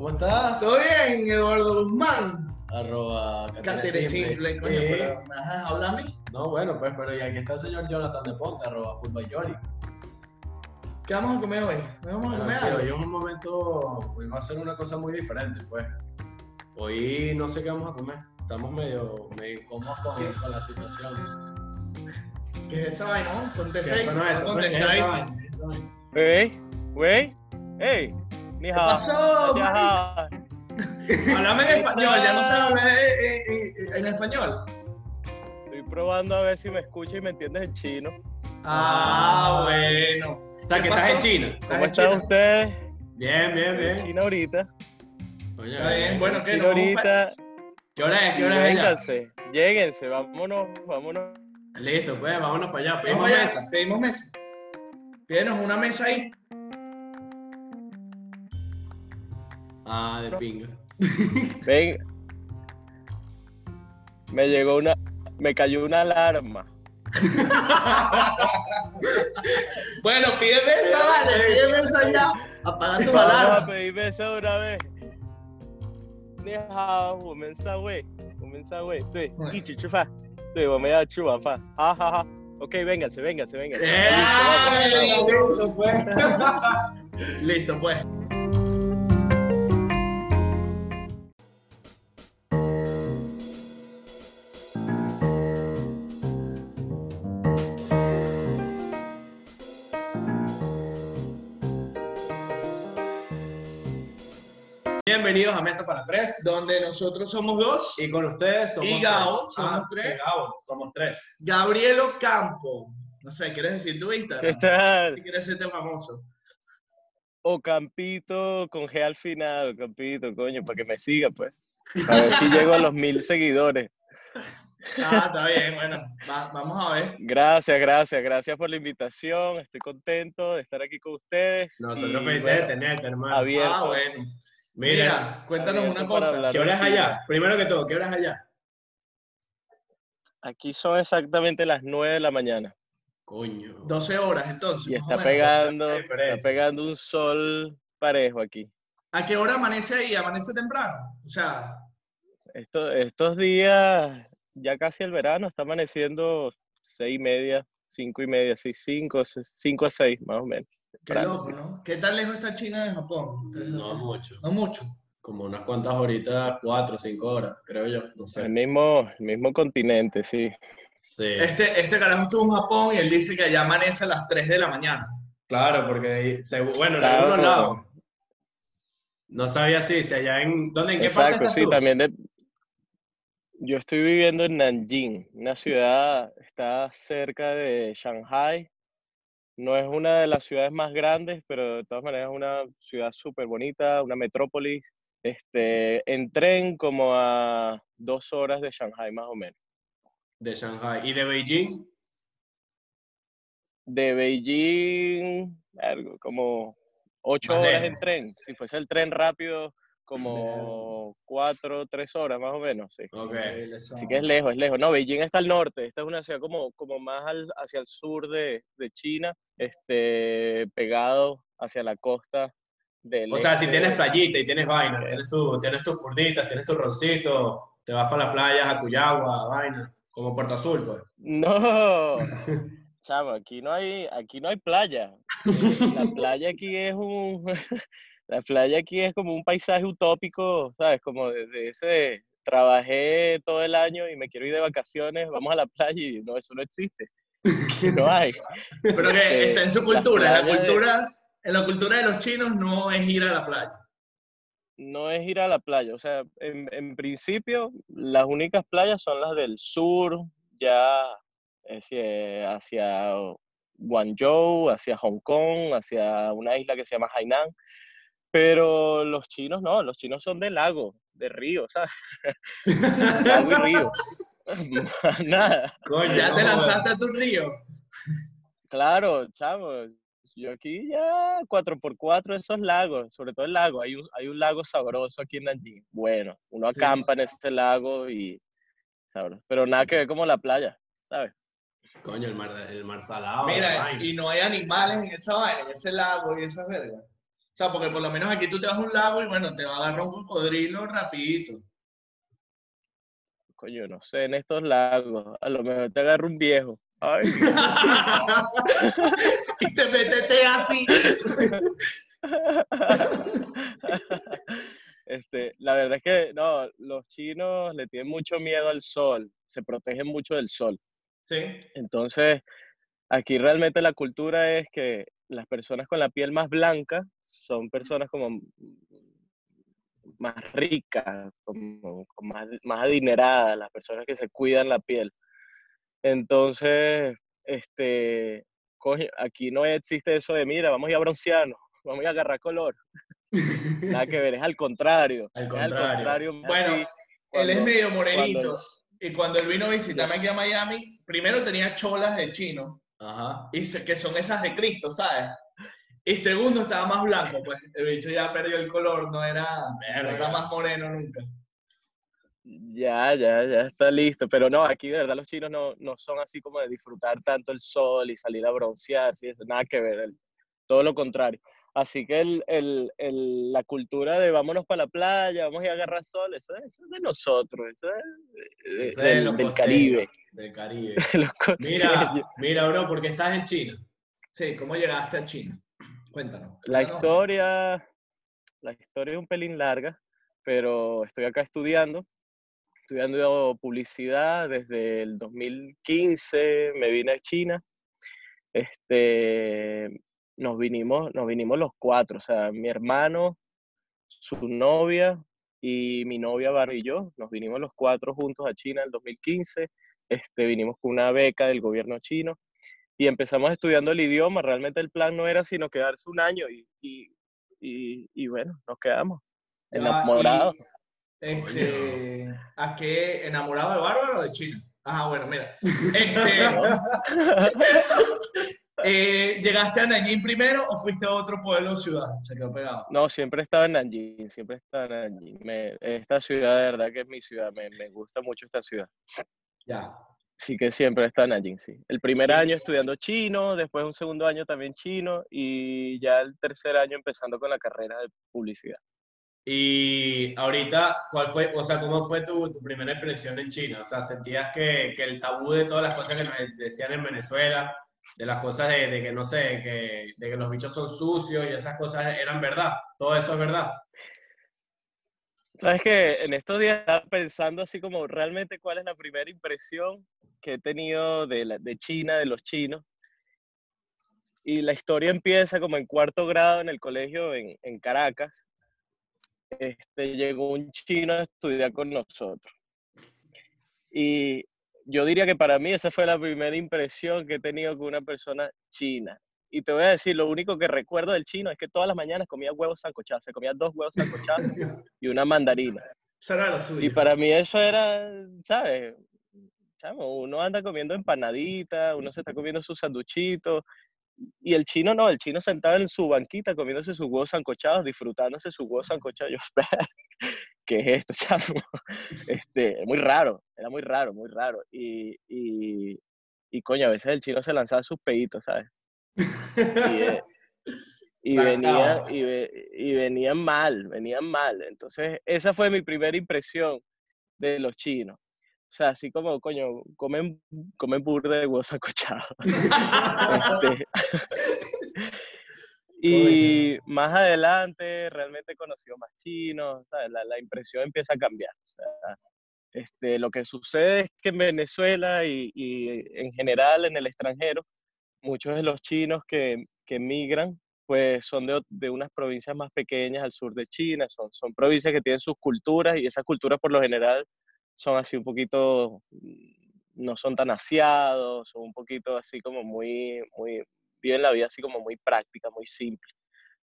¿Cómo estás? ¿Todo bien, Eduardo Guzmán? Arroba Catere Simple, coño, eh. pero ajá, habla a mí. No, bueno, pues, pero y aquí está el señor Jonathan de Ponte, arroba Fútbol ¿Qué vamos a comer hoy? ¿Qué vamos a comer sí, hoy en un momento pues, a ser una cosa muy diferente, pues. Hoy no sé qué vamos a comer. Estamos medio, medio incómodos con, con, la situación. ¿Qué es esa vaina? Ponte ¿Qué eso no es eso? Ponte Güey, güey, hey, ¿Qué pasó? Háblame en español, ya no sabes hablar eh, eh, eh, en español. Estoy probando a ver si me escuchas y me entiendes en chino. Ah, bueno. O sea, que estás en China. ¿Cómo están ustedes? Bien, bien, bien. En China ahorita. Oye, Está bien, bueno, ¿qué? China ahorita. ¿Qué hora es? ¿Qué hora es? Lléguense, vámonos, vámonos. Listo, pues, vámonos para allá. Pedimos mesa, pedimos mesa. Pídenos una mesa ahí. Ah, de pinga. Venga. Me llegó una. Me cayó una alarma. bueno, pídeme esa, vale, pídeme esa ya. Apaga tu Vamos alarma. Pedime esa una vez. Ok, véngase, véngase, véngase. Listo, pues. Listo, pues. Bienvenidos a Mesa para Tres. Donde nosotros somos dos. Y con ustedes somos Y Gabo, tres. somos Ah, tres. y Gabo, somos tres. Gabriel Ocampo. No sé, ¿quieres decir tu ¿Qué Instagram? tal? Si quieres hacerte famoso. Ocampito con G al final, Ocampito, coño, para que me siga, pues. A ver si llego a los mil seguidores. Ah, está bien, bueno. va- vamos a ver. Gracias, gracias, gracias por la invitación. Estoy contento de estar aquí con ustedes. Nosotros felices bueno, de tenerte, hermano. abierto. Ah, bueno. Mira, Mira, cuéntanos una cosa. ¿qué hora es Sí. allá? Primero que todo, ¿qué hora es allá? Aquí son exactamente las 9 de la mañana. Coño. 12 horas entonces. Y está pegando, está pegando un sol parejo aquí. ¿A qué hora amanece ahí? ¿Amanece temprano? O sea, Esto- estos días, ya casi el verano, está amaneciendo seis y media, cinco y media, sí, cinco, cinco a seis, más o menos. Qué loco. ¿no? ¿Qué tan lejos está China de Japón? No mucho. No mucho. Como unas cuantas horitas, cuatro o cinco horas, creo yo. No El sé. mismo, el mismo continente, sí. Sí. Este, este carajo estuvo en Japón y él dice que allá amanece a las 3 de la mañana. Claro, porque bueno, en Claro. algunos lados. No sabía si, si allá en. ¿Dónde? ¿En qué parte Exacto, estás sí, tú? también de... Yo estoy viviendo en Nanjing, una ciudad, está cerca de Shanghai. No es una de las ciudades más grandes, pero de todas maneras es una ciudad súper bonita, una metrópolis. Este, en tren como a dos horas de Shanghai más o menos. De Shanghai. ¿Y de Beijing? De Beijing, algo, como ocho Más horas lejos. en tren. Si fuese el tren rápido, como cuatro, tres horas más o menos, sí. Ok. Así que es lejos, es lejos. No, Beijing está al norte. Esta es una ciudad como, como más al- hacia el sur de, de China, este, pegado hacia la costa del O sea, si este tienes playita y tienes vaina, Ok. tienes, tu, tienes tus kurditas, tienes tu roncito, te vas para las playas a Cuyagua, vaina, como Puerto Azul, pues. No, chamo, aquí no hay, aquí no hay playa. La playa aquí es un, la playa aquí es como un paisaje utópico, ¿sabes? Como de, de ese, trabajé todo el año y me quiero ir de vacaciones, vamos a la playa y no, eso no existe. No hay. Pero que Este, está en su cultura. En la de- cultura, en la cultura de los chinos no es ir a la playa. no es ir a la playa. O sea, en, en principio, las únicas playas son las del sur, ya hacia, hacia Guangzhou, hacia Hong Kong, hacia una isla que se llama Hainan. Pero los chinos no, los chinos son de lago, de río, ¿sabes? lago y río. Nada. Coño, Ya te no, lanzaste a tu río. Claro, chavo. Yo aquí ya 4x4 esos lagos, sobre todo el lago. Hay un, hay un lago sabroso aquí en Nanjing. Bueno, uno Sí. acampa en este lago y sabroso. Pero nada que ver como la playa, ¿sabes? Coño, el mar, el mar salado. la Mira, y no hay animales en esa vaina, en ese lago y esas vergas. Sea, porque por lo menos aquí tú te vas a un lago y bueno, te va a agarrar un cocodrilo rapidito. Coño, no sé, en estos lagos, a lo mejor te agarra un viejo. Ay. y te metete así. Este, la verdad es que no, los chinos le tienen mucho miedo al sol, se protegen mucho del sol. Sí. Entonces, aquí realmente la cultura es que las personas con la piel más blanca son personas como más ricas, como, más, más adineradas, las personas que se cuidan la piel. Entonces, este, aquí no existe eso de, mira, vamos a ir a broncearnos, vamos a ir a agarrar color. Nada que ver, es al contrario. Al contrario. bueno, él es medio morenito. Y cuando él vino a visitarme aquí a Miami, primero tenía cholas de chino. Ajá. Y que son esas de Cristo, ¿sabes? Y segundo estaba más blanco, pues el bicho ya perdió el color, no era, no era más moreno nunca. Ya, ya, ya está listo. Pero no, aquí de verdad los chinos no, no son así como de disfrutar tanto el sol y salir a broncear, ¿sí? Eso, nada que ver, todo lo contrario. Así que el, el, el, la cultura de vámonos para la playa, vamos a ir a agarrar sol, eso, es de nosotros, eso es, del, del, Caribe. Del Caribe. mira, mira, bro, ¿por qué estás en China? Sí, ¿cómo llegaste a China? Cuéntanos. La historia, la historia es un pelín larga, pero estoy acá estudiando, estudiando publicidad desde el 2015, me vine a China. Este, nos vinimos, nos vinimos los cuatro, o sea, mi hermano, su novia y mi novia Bar y yo, nos vinimos los cuatro juntos a China en el 2015, este, vinimos con una beca del gobierno chino y empezamos estudiando el idioma, realmente el plan no era sino quedarse un año y, y, y, bueno, nos quedamos enamorados. este, ¿A qué? ¿Enamorado de Bárbara o de China? Ajá, bueno, mira. Este, Eh, ¿Llegaste a Nanjing primero o fuiste a otro pueblo o ciudad? Se quedó pegado. No, siempre he estado en Nanjing, siempre he estado en Nanjing. esta ciudad, de verdad que es mi ciudad, me, me, gusta mucho esta ciudad. Ya. Sí que siempre en Nanjing, sí. El primer año estudiando chino, después un segundo año también chino y ya el tercer año empezando con la carrera de publicidad. Y ahorita, ¿cuál fue, o sea, cómo fue tu, tu primera impresión en China? O sea, ¿sentías que, que el tabú de todas las cosas que nos decían en Venezuela de las cosas de, que, no sé, que, de que los bichos son sucios y esas cosas eran verdad. Todo eso es verdad. Sabes que en estos días estaba pensando así como realmente cuál es la primera impresión que he tenido de, la, de China, de los chinos. Y la historia empieza como en cuarto grado en el colegio en, en Caracas. Este, llegó un chino a estudiar con nosotros. Y yo diría que para mí esa fue la primera impresión que he tenido con una persona china. Y te voy a decir, lo único que recuerdo del chino es que todas las mañanas comía huevos sancochados. Se comía dos huevos sancochados y una mandarina. Y para mí eso era, ¿sabes? Chamo, uno anda comiendo empanadita, uno se está comiendo sus sanduchitos. Y el chino no, el chino sentado en su banquita comiéndose sus huevos sancochados, disfrutándose sus huevos sancochados. Yo, ¿qué es esto, chamo? Este, muy raro, era muy raro, muy raro. Y, y, y coño, a veces el chino se lanzaba sus peditos, ¿sabes? Y, eh, y, venía, y, y, venían mal, venían mal. Entonces, esa fue mi primera impresión de los chinos. O sea, así como, coño, comen, comen burda de huevos acochados. este, y más adelante realmente he conocido más chinos, la, la, impresión empieza a cambiar. O sea, este, lo que sucede es que en Venezuela y, y, en general en el extranjero, muchos de los chinos que, que migran pues son de, de, unas provincias más pequeñas al sur de China, son, son provincias que tienen sus culturas y esas culturas por lo general son así un poquito, no son tan aseados, son un poquito así como muy, muy, viven la vida así como muy práctica, muy simple.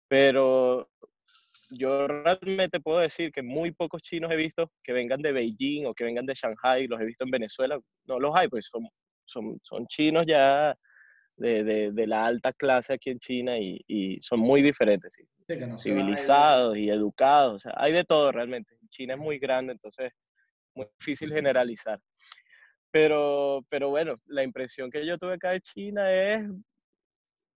Pero yo realmente puedo decir que muy pocos chinos he visto que vengan de Beijing o que vengan de Shanghai, los he visto en Venezuela, no los hay, pues son, son, son chinos ya de, de, de, la alta clase aquí en China y, y son muy diferentes, ¿sí? Sí, no civilizados y educados, o sea, hay de todo realmente. China es muy grande, entonces muy difícil generalizar. Pero, pero bueno, la impresión que yo tuve acá de China es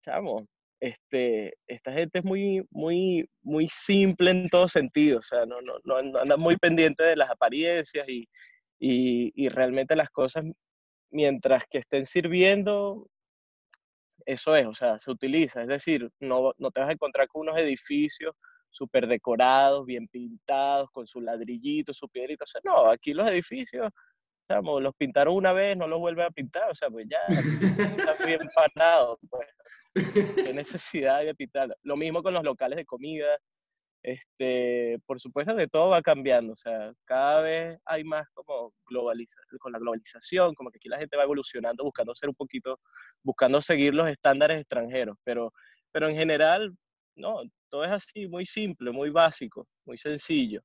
chamo, este, esta gente es muy, muy, muy simple en todo sentido, o sea, no, no, no anda muy pendiente de las apariencias y, y, y, realmente las cosas, mientras que estén sirviendo, eso es, o sea, se utiliza, es decir, no, no te vas a encontrar con unos edificios súper decorados, bien pintados, con su ladrillito, su piedrito, o no, aquí los edificios los pintaron una vez, no los vuelven a pintar, o sea, pues ya está bien parado, pues. Qué necesidad de pintar. Lo mismo con los locales de comida. Este, por supuesto que todo va cambiando, o sea, cada vez hay más como con la globalización, como que aquí la gente va evolucionando, buscando ser un poquito, buscando seguir los estándares extranjeros, pero, pero en general, no, todo es así, muy simple, muy básico, muy sencillo.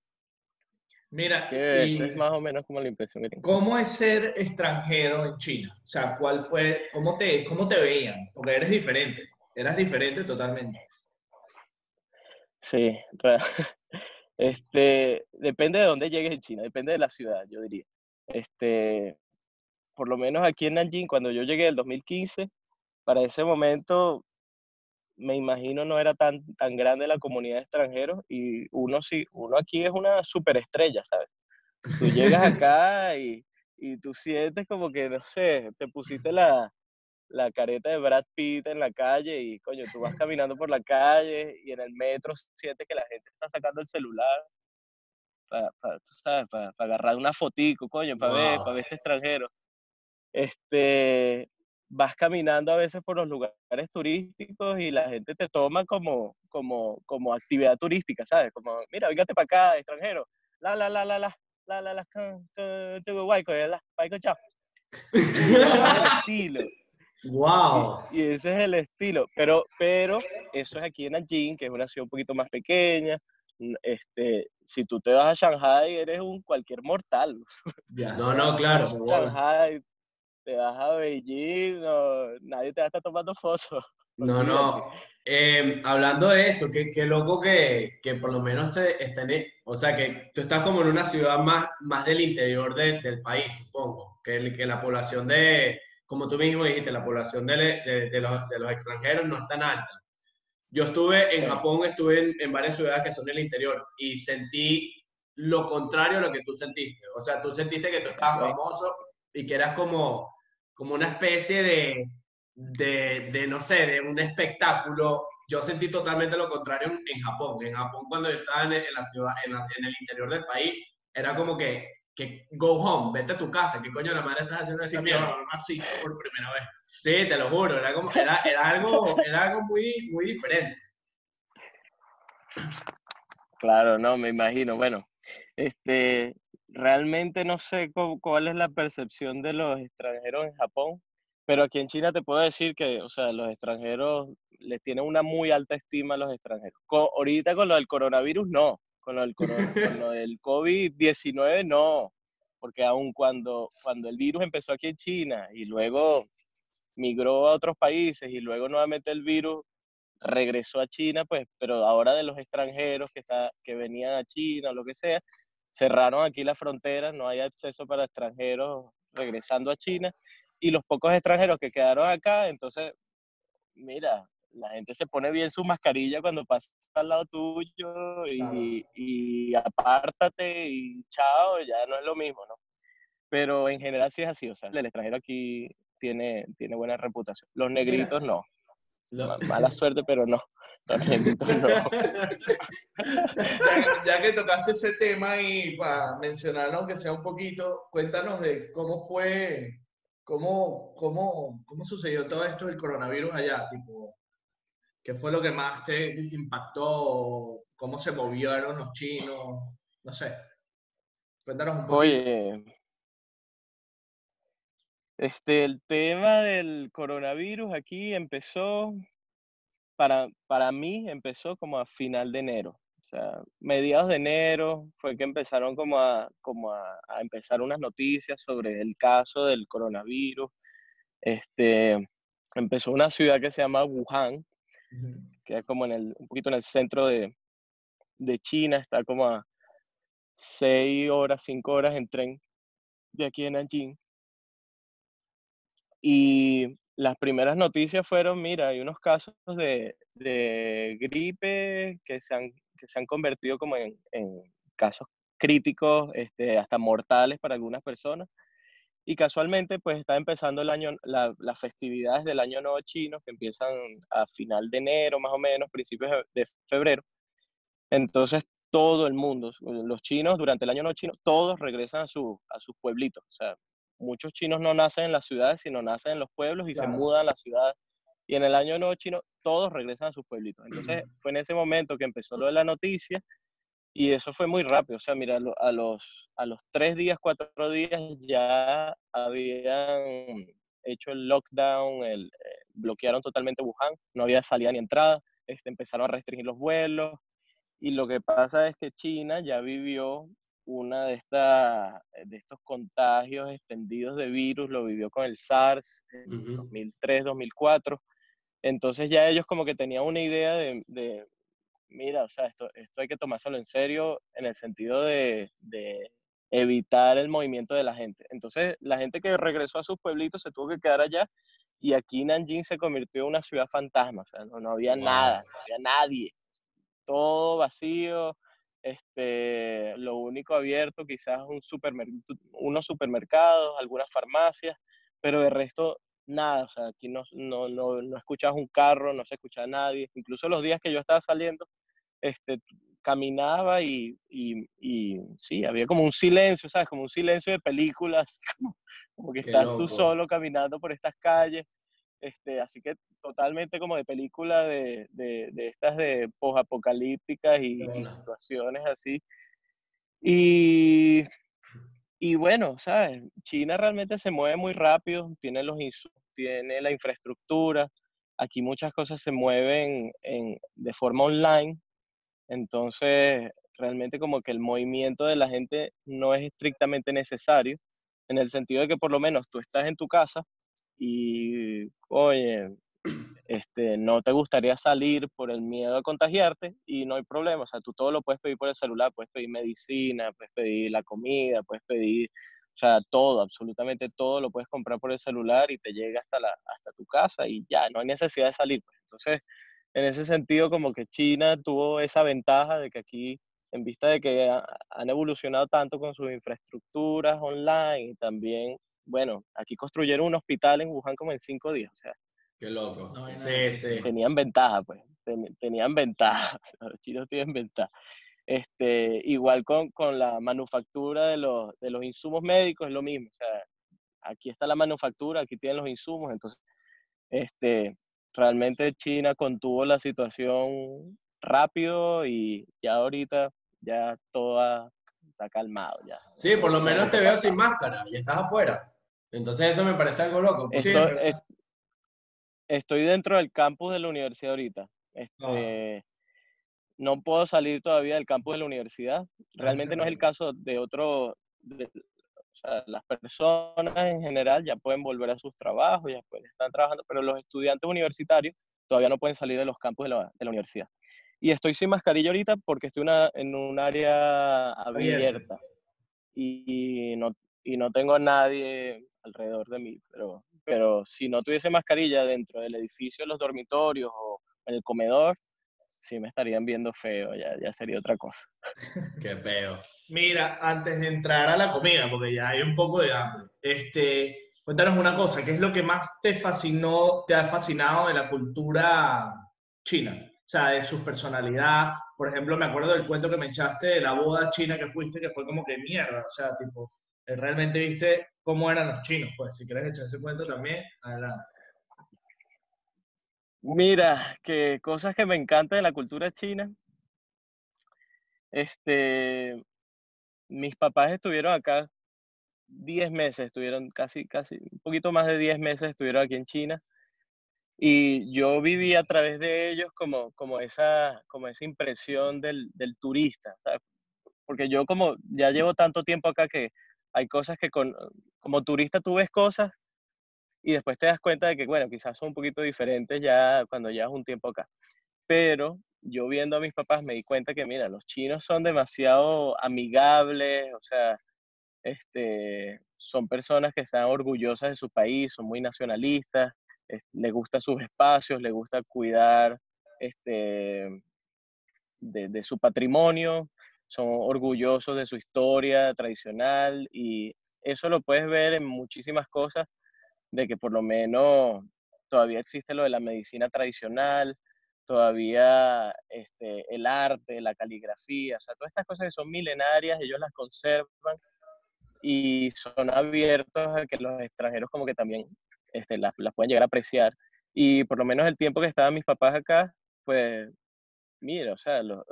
Mira, y es más o menos como la impresión que tengo. ¿Cómo es ser extranjero en China? O sea, ¿cuál fue, cómo te, cómo te veían? Porque eres diferente, eras diferente totalmente. Sí, este, depende de dónde llegues en China, depende de la ciudad, yo diría. Este, por lo menos aquí en Nanjing, cuando yo llegué en 2015, para ese momento me imagino no era tan, tan grande la comunidad de extranjeros y uno sí, uno aquí es una superestrella, ¿sabes? Tú llegas acá y, y tú sientes como que, no sé, te pusiste la, la careta de Brad Pitt en la calle y, coño, tú vas caminando por la calle y en el metro sientes que la gente está sacando el celular para, para, agarrar una fotico, coño, para ver, para ver este extranjero. Este, vas caminando a veces por los lugares turísticos y la gente te toma como, como, como actividad turística, ¿sabes? Como, mira, véngate para acá, extranjero. La, la, la, la, la, la, la, la, la, estilo. Wow. Y, ese es el estilo. Pero, pero eso es aquí en Nanjing, que es una ciudad un poquito más pequeña. Este, si tú te vas a Shanghai, eres un cualquier mortal. No, no, claro. Shanghai, te vas a Beijing, nadie te va a estar tomando fotos. No, no. Em, hablando de eso, qué, qué loco que, que, por lo menos te estén, o sea, que tú estás como en una ciudad más, más del interior del país, supongo, que, que la población de, como tú mismo dijiste, la población de, de, de, los, de los, extranjeros no es tan alta. Yo estuve en Japón, estuve en, en, varias ciudades que son del interior y sentí lo contrario a lo que tú sentiste. O sea, tú sentiste que tú estabas famoso y que eras como, como una especie de, de, de, no sé, de un espectáculo. Yo sentí totalmente lo contrario en, Japón. En Japón, cuando yo estaba en, la ciudad, en, en, el interior del país, era como que, que go home, vete a tu casa, ¿qué coño la madre estás haciendo mierda? Así por primera vez. Sí, te lo juro, era, como, era, era, algo, era algo muy, muy diferente. Claro, no, me imagino. Bueno, este, realmente no sé cuál es la percepción de los extranjeros en Japón, pero aquí en China te puedo decir que, o sea, los extranjeros les tienen una muy alta estima a los extranjeros. ahorita con lo del coronavirus, no. Con lo del, del COVID-19, no. Porque aun cuando, cuando el virus empezó aquí en China y luego migró a otros países y luego nuevamente el virus regresó a China, pues, pero ahora de los extranjeros que, está, que venían a China o lo que sea, cerraron aquí la frontera, no hay acceso para extranjeros regresando a China y los pocos extranjeros que quedaron acá, entonces, mira, la gente se pone bien su mascarilla cuando pasa al lado tuyo y, y, apártate y chao, ya no es lo mismo, ¿no? Pero en general sí es así, o sea, el extranjero aquí tiene, tiene buena reputación. Los negritos no. Mala suerte, pero no. ya, que tocaste ese tema y para mencionarlo, aunque sea un poquito, cuéntanos de cómo fue, cómo, cómo, cómo sucedió todo esto del coronavirus allá, tipo, qué fue lo que más te impactó, cómo se movieron los chinos, no sé. Cuéntanos un poco. Oye, este, el tema del coronavirus aquí empezó para, para mí empezó como a final de enero. O sea, mediados de enero fue que empezaron como a, como a, empezar unas noticias sobre el caso del coronavirus. Este, empezó una ciudad que se llama Wuhan, que es como en el, un poquito en el centro de, de China, está como a seis horas, cinco horas en tren de aquí en Nanjing. Y las primeras noticias fueron, mira, hay unos casos de, de gripe que se han, que se han convertido como en, en casos críticos, este, hasta mortales para algunas personas. Y casualmente, pues está empezando el año, la, las festividades del Año Nuevo Chino, que empiezan a final de enero, más o menos, principios de febrero. Entonces, todo el mundo, los chinos durante el Año Nuevo Chino, todos regresan a, su, a sus pueblitos. O sea, muchos chinos no nacen en las ciudades, sino nacen en los pueblos y se mudan a las ciudades. Y en el Año Nuevo Chino, todos regresan a sus pueblitos. Entonces, fue en ese momento que empezó lo de la noticia y eso fue muy rápido, o sea, mira, a los, a los tres días, cuatro días ya habían hecho el lockdown, el, eh, bloquearon totalmente Wuhan, no había salida ni entrada, este, empezaron a restringir los vuelos. Y lo que pasa es que China ya vivió una de, estas de estos contagios extendidos de virus, lo vivió con el SARS en 2003, 2004. Entonces ya ellos como que tenían una idea de, mira, o sea, esto, esto hay que tomárselo en serio en el sentido de, evitar el movimiento de la gente. Entonces, la gente que regresó a sus pueblitos se tuvo que quedar allá y aquí Nanjing se convirtió en una ciudad fantasma, o sea, no, había nada, no había nadie, todo vacío, este, lo único abierto quizás un unos supermercados, algunas farmacias, pero de resto nada, o sea, aquí no, no, no, no escuchabas un carro, no se escuchaba a nadie, incluso los días que yo estaba saliendo, este, caminaba y, y, y, sí, había como un silencio, ¿sabes? Como un silencio de películas, como, que estás tú solo caminando por estas calles, este, así que totalmente como de película de, de, de estas de posapocalípticas y, y situaciones así. Y, y bueno, ¿sabes? China realmente se mueve muy rápido, tiene los tiene la infraestructura, aquí muchas cosas se mueven en, de forma online, entonces, realmente como que el movimiento de la gente no es estrictamente necesario, en el sentido de que por lo menos tú estás en tu casa y, oye, este, no te gustaría salir por el miedo a contagiarte y no hay problema, o sea, tú todo lo puedes pedir por el celular, puedes pedir medicina, puedes pedir la comida, puedes pedir, o sea, todo, absolutamente todo lo puedes comprar por el celular y te llega hasta, la, hasta tu casa y ya, no hay necesidad de salir. Pues. Entonces, en ese sentido, como que China tuvo esa ventaja de que aquí, en vista de que han evolucionado tanto con sus infraestructuras online y también, bueno, aquí construyeron un hospital en Wuhan como en cinco días, o sea. Qué loco. sí, sí. Tenían ventaja, pues, tenían ventaja, los chinos tienen ventaja. Este, igual con, con la manufactura de los, de los insumos médicos es lo mismo, o sea, aquí está la manufactura, aquí tienen los insumos, entonces, este, realmente China contuvo la situación rápido y ya ahorita ya todo está calmado ya. Sí, por lo menos te veo sin máscara y estás afuera. Entonces eso me parece algo loco. Estoy, estoy dentro del campus de la universidad ahorita. Este, ah. No puedo salir todavía del campus de la universidad. Realmente no es el caso de otro, o sea, las personas en general ya pueden volver a sus trabajos, ya pueden estar trabajando, pero los estudiantes universitarios todavía no pueden salir de los campos de la, de la universidad. Y estoy sin mascarilla ahorita porque estoy una, en un área abierta y no, y no tengo a nadie alrededor de mí, pero, pero si no tuviese mascarilla dentro del edificio, los dormitorios o en el comedor, sí me estarían viendo feo, ya, ya sería otra cosa. Qué feo. Mira, antes de entrar a la comida, porque ya hay un poco de hambre, este, cuéntanos una cosa, ¿qué es lo que más te fascinó, te ha fascinado de la cultura china? O sea, de su personalidad. Por ejemplo, me acuerdo del cuento que me echaste de la boda china que fuiste, que fue como que mierda. O sea, tipo, eh, realmente viste cómo eran los chinos. Pues si quieres echar ese cuento también, adelante. Mira, que cosas que me encantan de la cultura china. Este, mis papás estuvieron acá 10 meses, estuvieron casi, casi, un poquito más de 10 meses estuvieron aquí en China. Y yo viví a través de ellos como, como, esa, como esa impresión del, del turista, Porque yo como ya llevo tanto tiempo acá que hay cosas que con, como turista tú ves cosas y después te das cuenta de que, bueno, quizás son un poquito diferentes ya cuando llevas un tiempo acá. Pero yo viendo a mis papás me di cuenta que, mira, los chinos son demasiado amigables, o sea, este, son personas que están orgullosas de su país, son muy nacionalistas, le gusta sus espacios, le gusta cuidar este, de, su patrimonio, son orgullosos de su historia tradicional y eso lo puedes ver en muchísimas cosas, de que por lo menos todavía existe lo de la medicina tradicional, todavía este, el arte, la caligrafía, o sea, todas estas cosas que son milenarias, ellos las conservan y son abiertos a que los extranjeros como que también este, las, las pueden llegar a apreciar. Y por lo menos el tiempo que estaban mis papás acá, pues mira, o sea, los,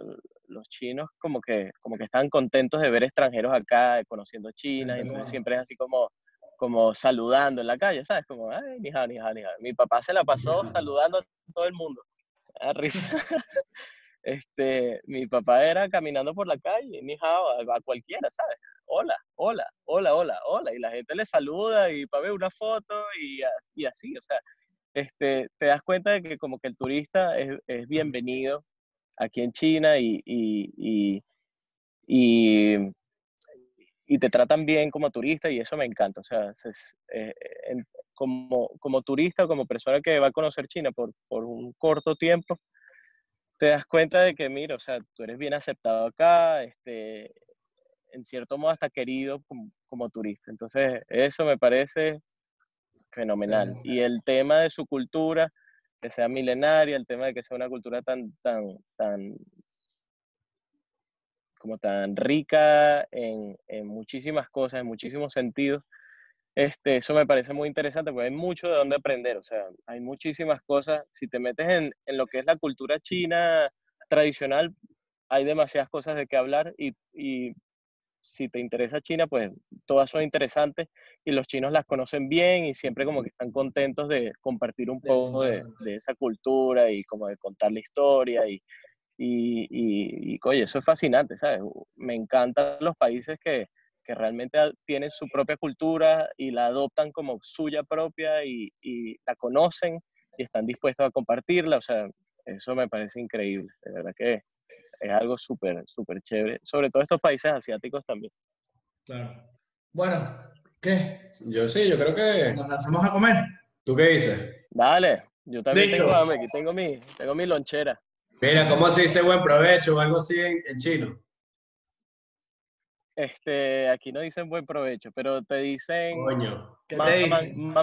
los, chinos como que, como que están contentos de ver extranjeros acá, conociendo China, y entonces siempre es así como, como saludando en la calle, ¿sabes? Como, ay, ni hao, ni hao, ni hao. Mi papá se la pasó saludando a todo el mundo. A risa. Este, mi papá era caminando por la calle, ni hao, a, cualquiera, ¿sabes? Hola, hola, hola, hola, hola. Y la gente le saluda y para ver una foto y, y así, o sea, este, te das cuenta de que como que el turista es, es bienvenido aquí en China y, y, y, y, te tratan bien como turista y eso me encanta. O sea, eh, como, como turista o como persona que va a conocer China por, por un corto tiempo, te das cuenta de que, mira, o sea, tú eres bien aceptado acá, este, en cierto modo hasta querido como, como turista. Entonces, eso me parece fenomenal. Y el tema de su cultura, que sea milenaria, el tema de que sea una cultura tan, tan, tan, como tan rica en, en muchísimas cosas, en muchísimos sentidos. Este, eso me parece muy interesante porque hay mucho de dónde aprender, o sea, hay muchísimas cosas. Si te metes en, en lo que es la cultura china tradicional, hay demasiadas cosas de qué hablar y, y si te interesa China, pues todas son interesantes y los chinos las conocen bien y siempre como que están contentos de compartir un poco de, esa cultura y como de contar la historia y, y, y, oye, eso es fascinante, ¿sabes? Me encantan los países que, que realmente tienen su propia cultura y la adoptan como suya propia y, y la conocen y están dispuestos a compartirla, o sea, eso me parece increíble, de verdad que es algo súper, súper chévere, sobre todo estos países asiáticos también. Claro. Bueno, ¿qué? Yo sí, yo creo que... ¿Nos hacemos a comer? ¿Tú qué dices? Dale, yo también tengo hambre, aquí tengo mi, tengo mi lonchera. Mira, ¿cómo se dice buen provecho o algo así en, chino? Este, aquí no dicen buen provecho, pero te dicen... Coño. ¿Qué te dicen?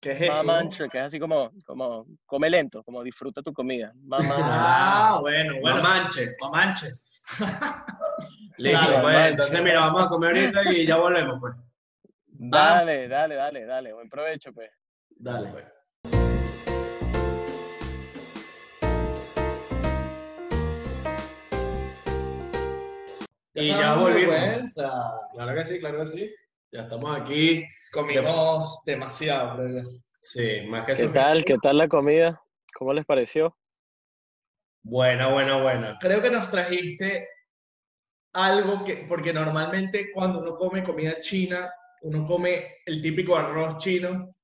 ¿Qué es eso? Que es así como, como, come lento, como disfruta tu comida. Ah, bueno, bueno. Mamanche, mamanche. Listo, pues, entonces mira, vamos a comer ahorita y ya volvemos, pues. Dale, dale, dale, dale. Buen provecho, pues. Dale, pues. Y ya volvimos. Claro que sí, claro que sí. Ya estamos aquí. Comimos demasiado, Sí, más que ¿Qué tal? ¿Qué tal la comida? ¿Cómo les pareció? Buena, buena, buena. Creo que nos trajiste algo que, porque normalmente cuando uno come comida china, uno come el típico arroz chino.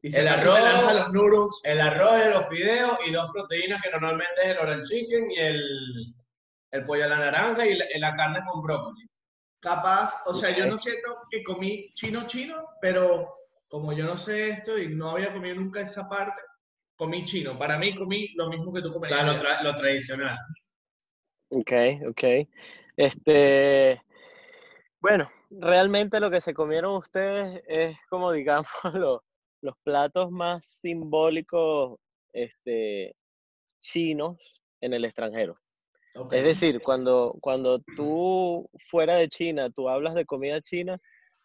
Y se el arroz, lanza los noodles. El arroz y los fideos y dos proteínas que normalmente es el orange chicken y el, el pollo a la naranja y la carne con brócoli capaz, o sea, yo no siento que comí chino chino, pero como yo no sé esto y no había comido nunca esa parte, comí chino. Para mí comí lo mismo que tú comías. O sea, lo, tradicional. Ok, ok. Este, bueno, realmente lo que se comieron ustedes es como, digamos, los platos más simbólicos este, chinos en el extranjero. Es decir, cuando, cuando tú fuera de China, tú hablas de comida china,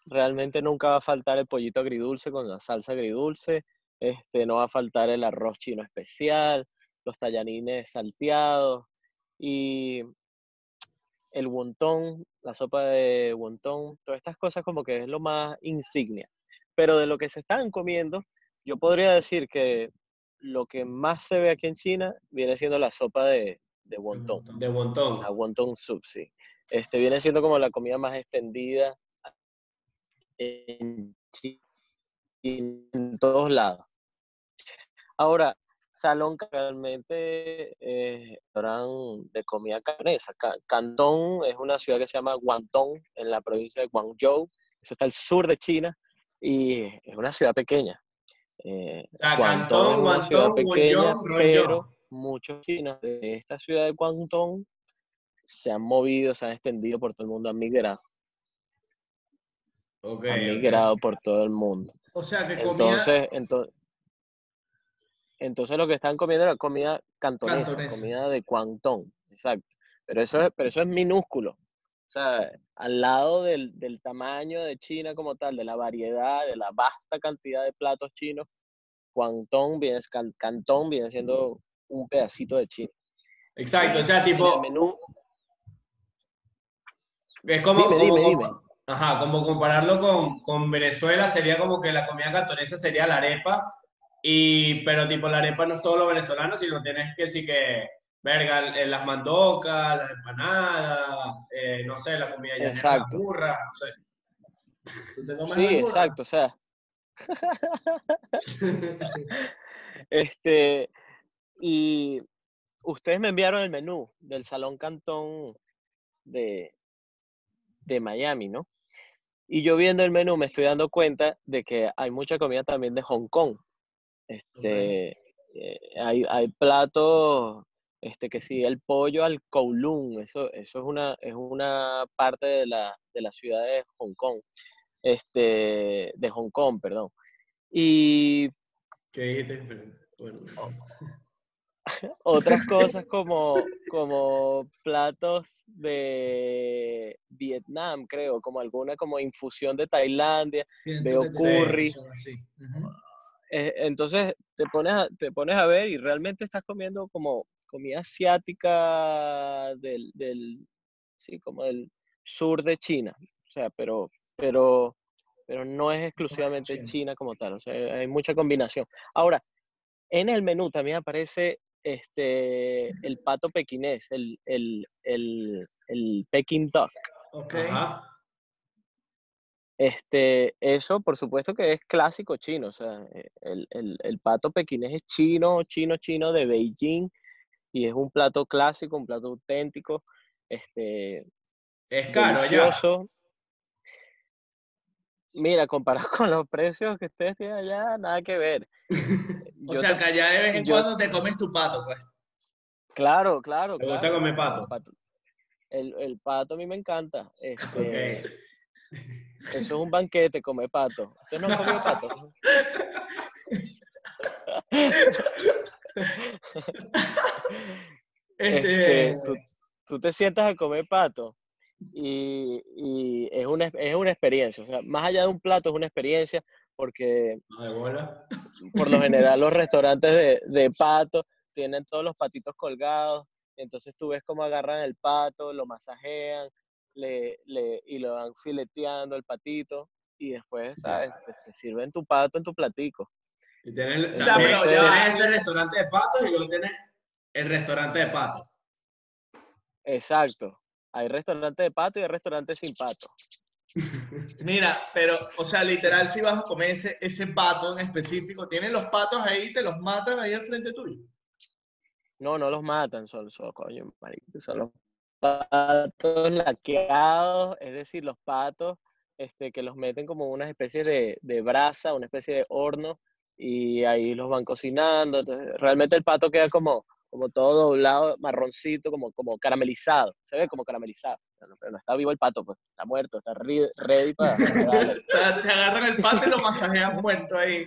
realmente nunca va a faltar el pollito agridulce con la salsa agridulce, este, no va a faltar el arroz chino especial, los tallarines salteados y el wonton, la sopa de wonton, todas estas cosas como que es lo más insignia. Pero de lo que se están comiendo, yo podría decir que lo que más se ve aquí en China viene siendo la sopa de, de wonton. De wonton. A wonton soup, sí. Este viene siendo como la comida más extendida en, en todos lados. Ahora, Salón realmente es de comida canesa. Cantón es una ciudad que se llama Guangdong, en la provincia de Guangzhou. Eso está al sur de China y es una ciudad pequeña. Eh, O sea, Cantón, pequeña, pero Guangdong. Muchos chinos de esta ciudad de Guangdong se han movido, se han extendido por todo el mundo, han migrado, Ok, han migrado por todo el mundo. O sea, que comía Entonces, entonces, entonces lo que están comiendo era comida cantonesa, Cantonesa. comida de Guangdong, exacto. Pero eso es, pero eso es minúsculo. O sea, al lado del, del tamaño de China como tal, de la variedad, de la vasta cantidad de platos chinos, Guangdong viene, Can- Cantón viene siendo un pedacito de China. Exacto, o sea, en el tipo, menú, es como, dime, como, dime. Ajá, como compararlo con, con Venezuela sería como que la comida cantonesa sería la arepa, y, pero tipo la arepa no es todo lo venezolano, sino tienes que sí que, verga, eh, las mandocas, las empanadas, eh, no sé, la comida llanera, la Exacto. burra, no sé. ¿Tú te comes Sí, exacto, o sea. Este, y ustedes me enviaron el menú del Salón Cantón de, de Miami, ¿no? Y yo viendo el menú me estoy dando cuenta de que hay mucha comida también de Hong Kong. Este, eh, hay, hay platos, este, que sí, el pollo al kowloon, eso, eso es una, es una parte de la, de la ciudad de Hong Kong, este, de Hong Kong, perdón. Y ¿Qué dijiste? Bueno. otras cosas como, como platos de Vietnam, creo, como alguna como infusión de Tailandia. Veo sí, curry. Ujú. Eh, entonces te pones, a, te pones a ver y realmente estás comiendo como comida asiática del, del, sí, como del sur de China. O sea, pero, pero, pero no es exclusivamente China. China como tal. O sea, hay mucha combinación. Ahora, en el menú también aparece este, el pato pequinés, el, el, el, el Peking duck. Ok. Ajá. Este, eso, por supuesto que es clásico chino, o sea, eh, el, el- el pato pequinés es chino, chino, chino de Beijing y es un plato clásico, un plato auténtico, este, Es caro ya. Mira, comparado con los precios que ustedes tienen allá, nada que ver. O Yo sea, que allá de vez en yo- cuando te comes tu pato, pues. claro, claro, ¿Te gusta claro, comer pato? el pato. El, pato a mí me encanta. Este. Eso es un banquete, comer pato. ¿Ustedes no comido pato? Este, Este, tú, tú te sientas a comer pato y, y es, una, es una experiencia. O sea, más allá de un plato, es una experiencia porque bola. por lo general los restaurantes de, de pato tienen todos los patitos colgados. Entonces tú ves cómo agarran el pato, lo masajean le, le, y lo van fileteando el patito. Y después, ¿sabes? Te, te sirven tu pato en tu platico. Y tienes, O sea, pero ya- ese restaurante de patos y luego tienes el restaurante de patos. Exacto. Hay restaurante de pato y hay restaurante sin pato. Mira, pero, o sea, literal, si vas a comer ese, ese pato en específico, tienen los patos ahí, te los matan ahí al frente tuyo. No, no los matan, son, son, coño, marico, son los patos laqueados, es decir, los patos este, que los meten como una especie de, de brasa, una especie de horno, y ahí los van cocinando. Entonces, realmente el pato queda como, como todo doblado, marroncito, como, como caramelizado, se ve como caramelizado. Pero, pero no está vivo el pato, pues está muerto, está re- ready para sea, te agarran el pato y lo masajean muerto ahí.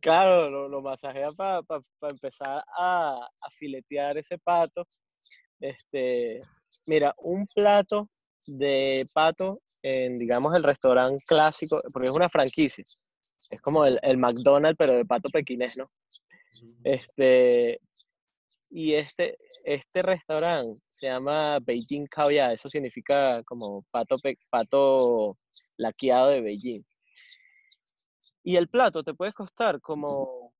Claro, lo, lo masajea para empezar a, a filetear ese pato. Este, mira, un plato de pato en, digamos, el restaurante clásico, porque es una franquicia. Es como el, el McDonald's, pero de pato pequinés, ¿no? Este, y este, este restaurante se llama Beijing Kaoya, eso significa como pato, pato laqueado de Beijing. Y el plato te puede costar como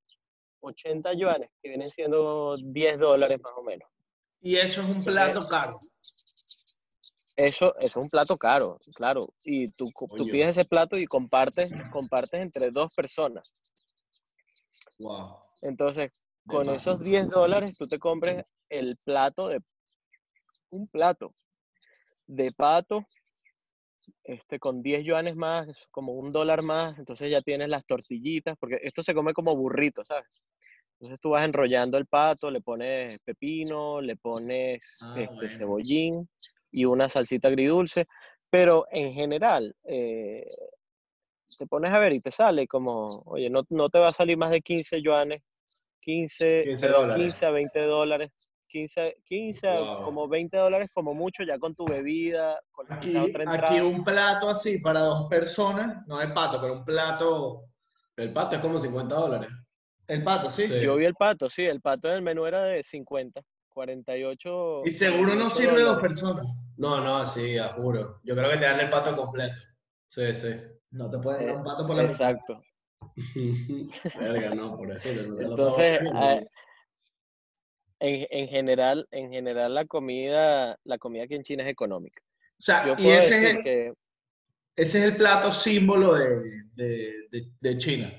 80 yuanes, que vienen siendo 10 dólares más o menos. Y eso es un plato caro. Eso, eso es un plato caro, claro. Y tú, tú pides ese plato y compartes, compartes entre dos personas. Wow. Entonces, con esos 10 dólares tú te compres el plato de un plato de pato este, con 10 yuanes más, como un dólar más, entonces ya tienes las tortillitas, porque esto se come como burrito, ¿sabes? Entonces tú vas enrollando el pato, le pones pepino, le pones Ah, este, bueno. cebollín y una salsita agridulce, pero en general, eh, te pones a ver y te sale como, oye, no, no te va a salir más de 15 yuanes, 15, 15 dólares. 15 a 20 dólares, 15, 15 a Wow. como 20 dólares como mucho, ya con tu bebida, con Aquí, aquí un plato así para dos personas, no de pato, pero un plato. El pato es como 50 dólares. El pato, sí. Sí. Yo vi el pato, sí, el pato en el menú era de 50, 48. Y seguro no 48 sirve dos dólares. personas. No, no, sí, ya juro. Yo creo que te dan el pato completo. Sí, sí. No te pueden dar un pato por la mitad. Exacto. Verga, no, por eso. no te lo Entonces, en, en general, en general la comida, la comida aquí en China es económica. O sea, Yo y ese es, el, que ese es el plato símbolo de, de, de- de China.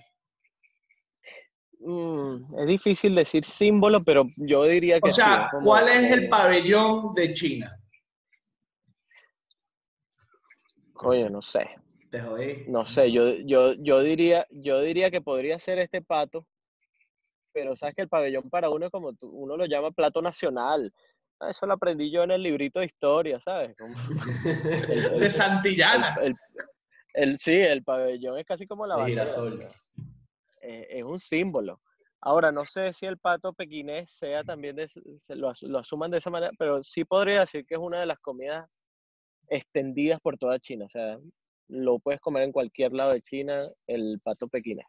mm, es difícil decir símbolo, pero yo diría que O sí, sea, es ¿cuál es el pabellón de China? Coño, no sé. Te jodí. No sé, yo, yo, yo diría, yo diría que podría ser este pato, pero sabes que el pabellón para uno es como tú- uno lo llama plato nacional. Ah, Eso lo aprendí yo en el librito de historia, ¿sabes? Como el- el- De Santillana. el, el- sí, el pabellón es casi como la De bandera. eh, es un símbolo. Ahora, no sé si el pato pequinés sea también, de, se lo, lo asuman de esa manera, pero sí podría decir que es una de las comidas extendidas por toda China. O sea, lo puedes comer en cualquier lado de China, el pato pequinés.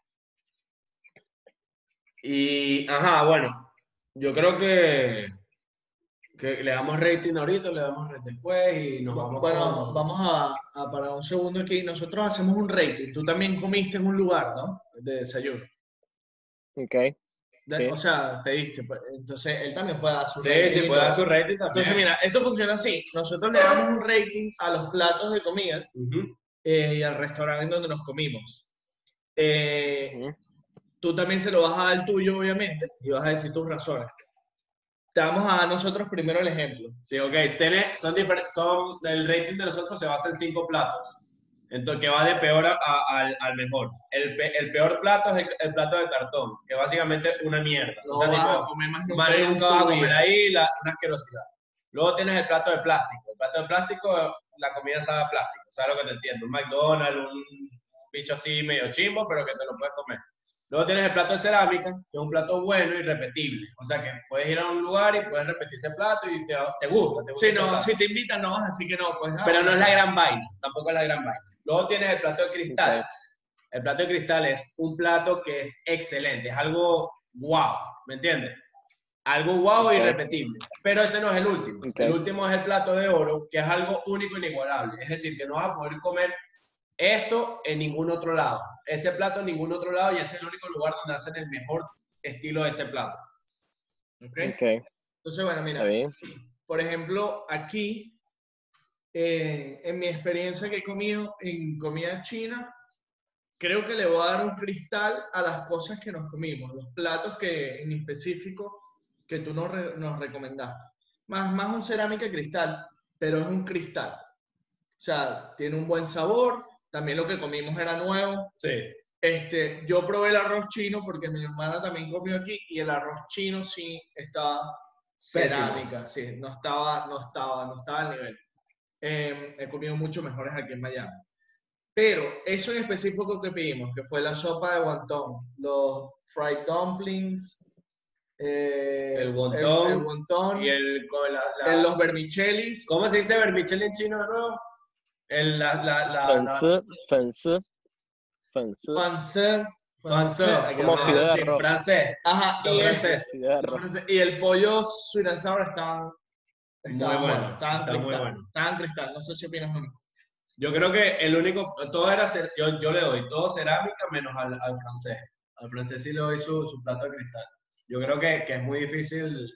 Y, ajá, bueno, yo creo que, que le damos rating ahorita, le damos rating después y nos vamos Bueno, con- vamos a, a parar un segundo aquí. Nosotros hacemos un rating. Tú también comiste en un lugar, ¿no? De desayuno. Ok. De- Sí. O sea, pediste. pues, Entonces, él también puede dar su Sí, rating sí, y puede dar su rating también. Entonces, mira, esto funciona así. Nosotros le damos un rating a los platos de comida Ujú. Eh, y al restaurante en donde nos comimos. Eh, tú también se lo vas a dar el tuyo, obviamente, y vas a decir tus razones. Te vamos a dar nosotros primero el ejemplo. Sí, ok. Tiene, son diferentes, son, el rating de nosotros se basa en cinco platos. Entonces, que va de peor a- a- al, al mejor. El, pe- el peor plato es el, el plato de cartón, que básicamente es una mierda. No o sea, vas tipo, a comer más nunca tu vas a comer ahí, la, una asquerosidad. Luego tienes el plato de plástico. El plato de plástico, la comida sabe a plástico. ¿Sabes lo que te entiendo? Un McDonald's, un bicho así medio chimbo, pero que te lo puedes comer. Luego tienes el plato de cerámica, que es un plato bueno y repetible. O sea que puedes ir a un lugar y puedes repetir ese plato y te, te gusta. Te gusta Sí, no, si te invitan no vas a decir que no, pues. ah, Pero no es la gran vaina, tampoco es la gran vaina. Luego tienes el plato de cristal. El plato de cristal es un plato que es excelente, es algo wow, ¿me entiendes? Algo wow Ok. y irrepetible. Pero ese no es el último. Ok. El último es el plato de oro, que es algo único e inigualable. Es decir, que no vas a poder comer eso en ningún otro lado. Ese plato en ningún otro lado y ese es el único lugar donde hacen el mejor estilo de ese plato. ¿ok? Ok, Entonces, bueno, mira, por ejemplo, aquí, eh, en mi experiencia que he comido en comida china, creo que le voy a dar un cristal a las cosas que nos comimos, los platos que en específico que tú nos, re- nos recomendaste. Más, más un cerámica cristal, pero es un cristal. O sea, tiene un buen sabor, también lo que comimos era nuevo. Sí. Este, yo probé el arroz chino porque mi hermana también comió aquí y el arroz chino sí estaba cerámica, sí, no estaba, no estaba, no estaba al nivel. Eh, he comido mucho mejores aquí en Miami. Pero eso en específico que pedimos, que fue la sopa de wonton, los fried dumplings, eh, El wonton, Y el, con la, los vermichelis, ¿Cómo se dice vermicelli en chino nuevo? El, la, la, Fancy, fancy, fancy. Como. Francés. Ajá, y, el pollo estaban, bueno, estaban está muy cristal, bueno. estaban cristal, no sé si opinas lo mismo. Yo creo que el único, todo era, cer- yo, yo le doy todo cerámica menos al, al francés. Al francés sí le doy su, su plato de cristal. Yo creo que, que es muy difícil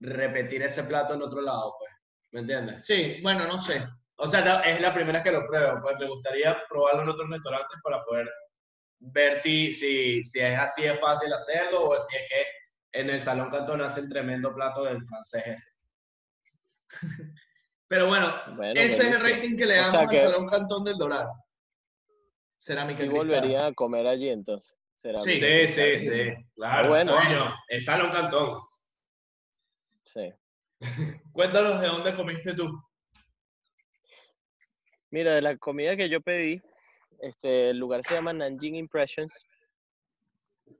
repetir ese plato en otro lado, pues. ¿Me entiendes? Sí, bueno, no sé. O sea, no, es la primera vez que lo pruebo, pues me gustaría probarlo en otros restaurantes para poder ver si, si, si es así de fácil hacerlo o si es que en el Salón Cantón hacen tremendo plato del francés ese. Pero bueno, Bueno, ese es el rating que le O damos sea al que- Salón Cantón del Dorado. Cerámica Sí y cristal. volvería a comer allí entonces. Será Sí. Sí, sí, sí. Claro, Bueno. coño, es Salón Cantón. Sí. Cuéntanos de dónde comiste tú. Mira, de la comida que yo pedí, este, el lugar se llama Nanjing Impressions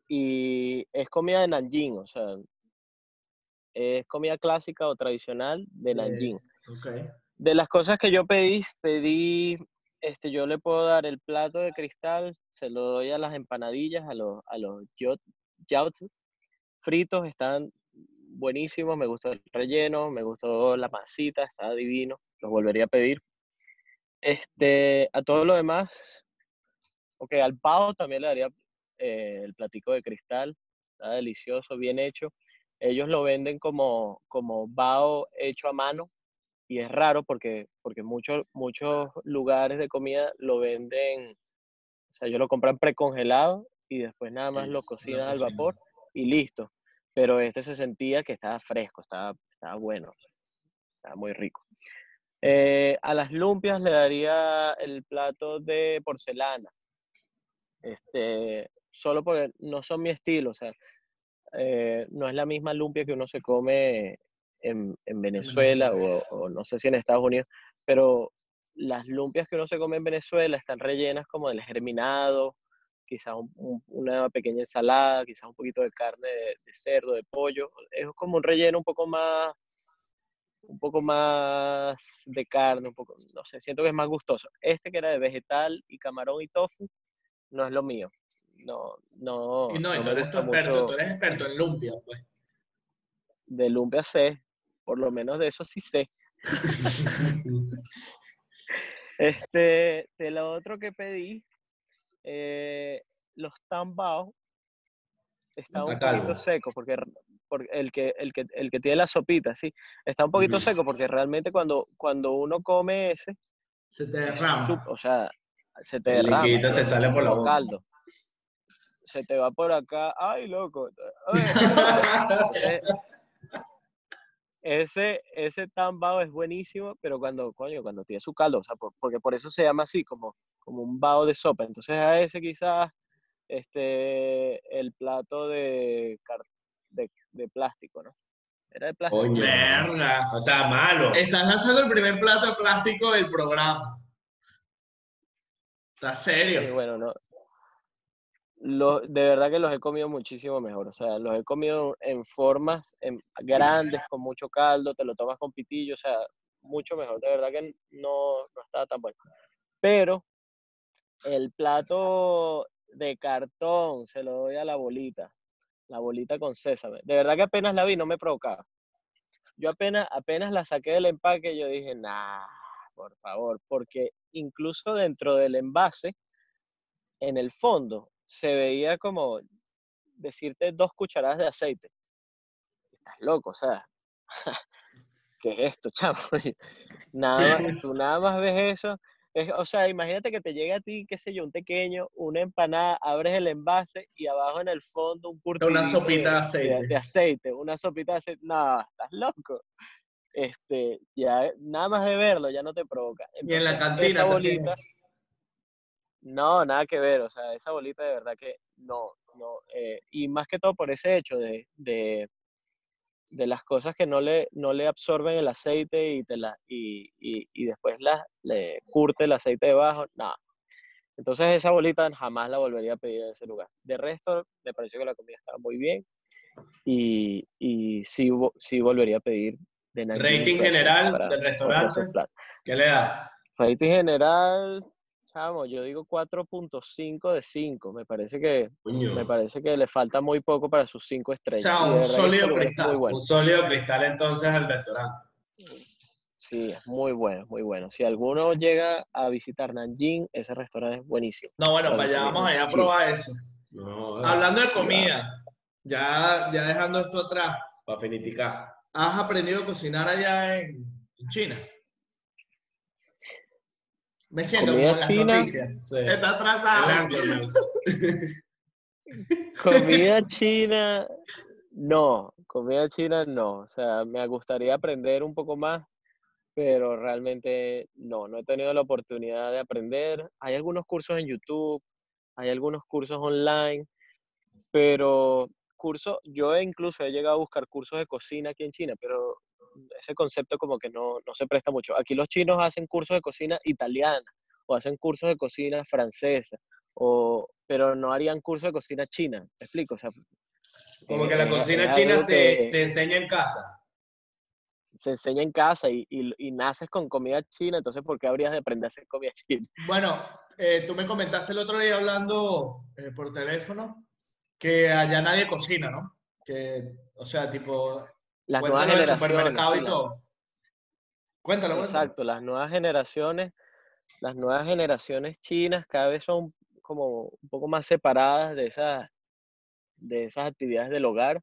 y es comida de Nanjing, o sea, es comida clásica o tradicional de Nanjing. Ok. De las cosas que yo pedí, pedí, este, yo le puedo dar el plato de cristal, se lo doy a las empanadillas, a los, a los yaozi fritos, están buenísimos, me gustó el relleno, me gustó la masita, está divino, los volvería a pedir. Este, a todo lo demás, ok, al pavo también le daría eh, el platico de cristal, está delicioso, bien hecho. Ellos lo venden como, como bao hecho a mano y es raro porque, porque muchos, muchos lugares de comida lo venden, o sea, ellos lo compran precongelado y después nada más lo cocinan al vapor y listo. Pero este se sentía que estaba fresco, estaba, estaba bueno, estaba muy rico. Eh, a las lumpias le daría el plato de porcelana. Este, solo porque no son mi estilo, o sea, eh, no es la misma lumpia que uno se come en, en Venezuela o, o no sé si en Estados Unidos, pero las lumpias que uno se come en Venezuela están rellenas como del germinado, quizás un- un- una pequeña ensalada, quizás un poquito de carne de, de cerdo, de pollo. Es como un relleno un poco más, un poco más de carne, un poco, no sé, siento que es más gustoso. Este que era de vegetal y camarón y tofu, no es lo mío. No, no. Y no, y no tú me eres experto, mucho tú eres experto en lumpia, pues. de lumpia sé, por lo menos de eso sí sé. Este, de lo otro que pedí, eh, los tambaos están un Está poquito secos porque, porque el, que, el, que, el que tiene la sopita, sí, está un poquito Ujú. seco porque realmente cuando, cuando uno come ese, Se te derrama. sup- o sea, se te El derrama. liquidito te sale por la boca. caldo. Se te va por acá, ay, loco. ay, eh, ese, ese tambao es buenísimo, pero cuando, coño, cuando tiene su caldo, o sea, por- porque por eso se llama así, como, como un bao de sopa. Entonces a ese quizás este, el plato de, de, de plástico, ¿no? Era de plástico. Coño. Verga. O sea, malo. Estás lanzando el primer plato de plástico del programa. ¿Está Sí, serio? bueno, no. Lo- de verdad que los he comido muchísimo mejor. O sea, los he comido en formas en- grandes, con mucho caldo, te lo tomas con pitillo, o sea, mucho mejor. De verdad que no, no estaba tan bueno. Pero el plato de cartón se lo doy a la bolita, la bolita con sésame. De verdad que apenas la vi, no me provocaba. Yo apenas, apenas la saqué del empaque, yo dije, nah, por favor, porque incluso dentro del envase, en el fondo, se veía como decirte dos cucharadas de aceite. Estás loco, o sea, ¿qué es esto, chamo? Nada más, tú nada más ves eso. es- o sea, imagínate que te llega a ti, qué sé yo, un pequeño, una empanada, abres el envase y abajo en el fondo un curtidito sopita de de, aceite. de aceite, una sopita de aceite. No, estás loco. Este, ya nada más de verlo ya no te provoca. Y en la cantina esa bolita. No, nada que ver, o sea, esa bolita de verdad que no, no, eh, y más que todo por ese hecho de, de, de las cosas que no le, no le absorben el aceite y, te la, y, y, y después la, le curte el aceite debajo, nada. Entonces esa bolita jamás la volvería a pedir en ese lugar. De resto, me pareció que la comida estaba muy bien y, y sí, sí volvería a pedir de Rating general para del restaurante. ¿Qué le da? Rating general, chamo, yo digo 4.5 de 5. Me parece que Coño. me parece que le falta muy poco para sus 5 estrellas. sea, y de un sólido cristal, bueno. Un sólido cristal entonces al restaurante. Sí, es muy bueno, muy bueno. Si alguno llega a visitar Nanjing, ese restaurante es buenísimo. No, bueno, Para allá vamos allá a probar eso. No, Hablando de comida, ya, ya dejando esto atrás, Para finiticar. ¿has aprendido a cocinar allá en, en China? Me siento Comida como en las china. Sí. Está atrasado. Comida china, no. Comida china, no. O sea, me gustaría aprender un poco más. pero realmente no, no he tenido la oportunidad de aprender. Hay algunos cursos en YouTube, hay algunos cursos online, pero cursos, yo incluso he llegado a buscar cursos de cocina aquí en China, pero ese concepto como que no, no se presta mucho. Aquí los chinos hacen cursos de cocina italiana o hacen cursos de cocina francesa, o, pero no harían cursos de cocina china. ¿Me explico? O sea, como que la eh, cocina china se, se, enseña en casa. Se enseña en casa y, y, y, naces con comida china, entonces ¿por qué habrías de aprender a hacer comida china? Bueno, eh, tú me comentaste el otro día hablando eh, por teléfono que allá nadie cocina, ¿no? Que, o sea, tipo, las nuevas generaciones. Supermercado y todo. Cuéntalo, Exacto, las nuevas generaciones, las nuevas generaciones chinas cada vez son como un poco más separadas de esas, de esas actividades del hogar.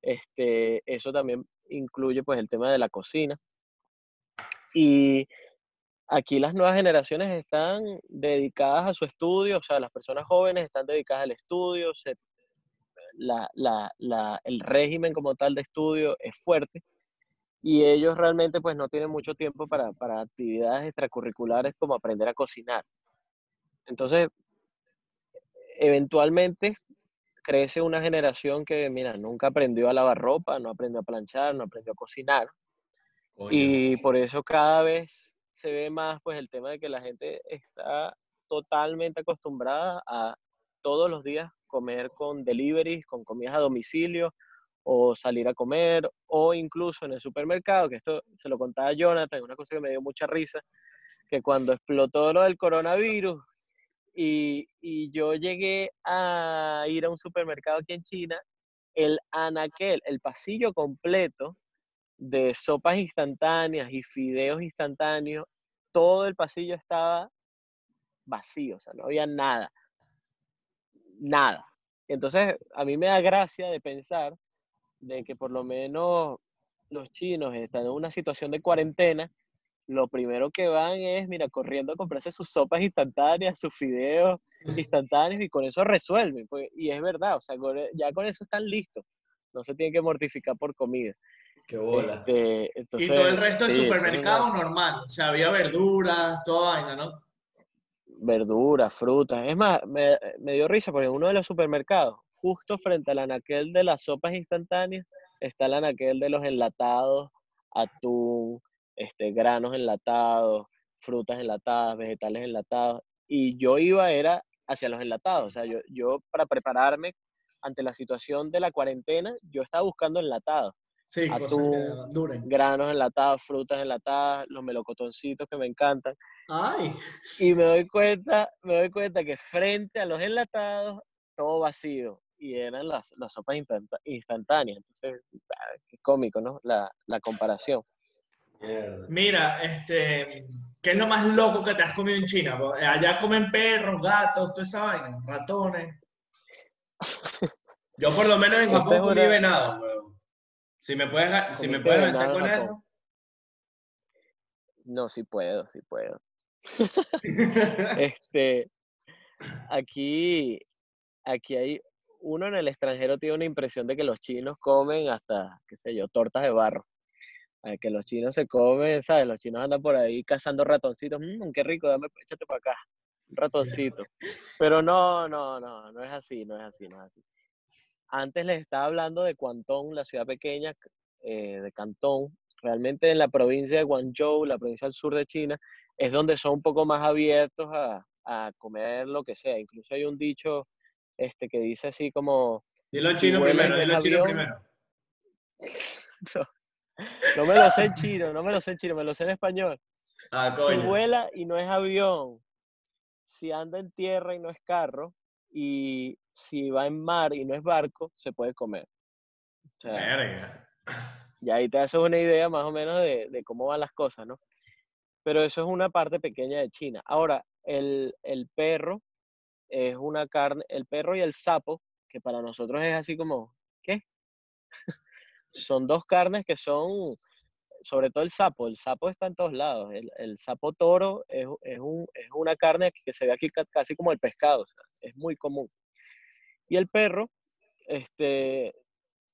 Este, eso también incluye pues el tema de la cocina. Y aquí las nuevas generaciones están dedicadas a su estudio, o sea, las personas jóvenes están dedicadas al estudio, el régimen como tal de estudio es fuerte y ellos realmente pues no tienen mucho tiempo para, para actividades extracurriculares como aprender a cocinar. Entonces, eventualmente crece una generación que, mira, nunca aprendió a lavar ropa, no aprendió a planchar, no aprendió a cocinar. Y por eso cada vez se ve más pues el tema de que la gente está totalmente acostumbrada a todos los días comer con deliveries, con comidas a domicilio o salir a comer o incluso en el supermercado, que esto se lo contaba Jonathan, una cosa que me dio mucha risa, que cuando explotó lo del coronavirus y, yo llegué a ir a un supermercado aquí en China, el anaquel, el pasillo completo de sopas instantáneas y fideos instantáneos, todo el pasillo estaba vacío, o sea, no había nada, nada. Entonces, a mí me da gracia de pensar de que por lo menos los chinos están en una situación de cuarentena lo primero que van es, mira, corriendo a comprarse sus sopas instantáneas, sus fideos instantáneos y con eso resuelven. Pues, y es verdad, o sea, ya con eso están listos. No se tienen que mortificar por comida. Qué bola. Este, y todo el resto del supermercado normal. O sea, había verduras, toda vaina, ¿no? Verduras, frutas. Es más, me, dio risa porque en uno de los supermercados, justo frente al anaquel de las sopas instantáneas, está el anaquel de los enlatados, atún, este, granos enlatados, frutas enlatadas, vegetales enlatados. Y yo iba, era hacia los enlatados. O sea, yo, yo para prepararme ante la situación de la cuarentena, yo estaba buscando enlatados. Sí, Atún, granos enlatados, frutas enlatadas, los melocotoncitos que me encantan. Ay. Y me doy cuenta, me doy cuenta que frente a los enlatados, todo vacío. Y eran las, las sopas instantáneas. Entonces, ah, qué cómico, ¿no? La, la comparación. Mira, este, ¿qué es lo más loco que te has comido en China? Allá comen perros, gatos, toda esa vaina, ratones. Yo por lo menos en Japón comí venado, Si me puedes, si me puedes vencer con eso. No, sí puedo, sí puedo. este, aquí, aquí hay uno en el extranjero tiene una impresión de que los chinos comen hasta, qué sé yo, tortas de barro que los chinos se comen, ¿sabes? Los chinos andan por ahí cazando ratoncitos. Mmm, qué rico, dame, échate para acá. Un ratoncito. Pero no, no, no, no es así, no es así, no es así. Antes les estaba hablando de Guangdong, la ciudad pequeña eh, de Cantón. Realmente en la provincia de Guangzhou, la provincia del sur de China, es donde son un poco más abiertos a, a comer lo que sea. Incluso hay un dicho este, que dice así como... Dilo en chino primero, dilo chino primero. No me lo sé en chino, no me lo sé en chino, me lo sé en español. Ah, si vuela y no es avión, si anda en tierra y no es carro, y si va en mar y no es barco, se puede comer. O y ahí te haces una idea más o menos de, de, cómo van las cosas, ¿no? Pero eso es una parte pequeña de China. Ahora, el, el perro es una carne, el perro y el sapo, que para nosotros es así como, ¿qué? son dos carnes que son, sobre todo el sapo, el sapo está en todos lados, el, sapo toro es, es, un, es, una carne que se ve aquí casi como el pescado, es muy común. Y el perro, este,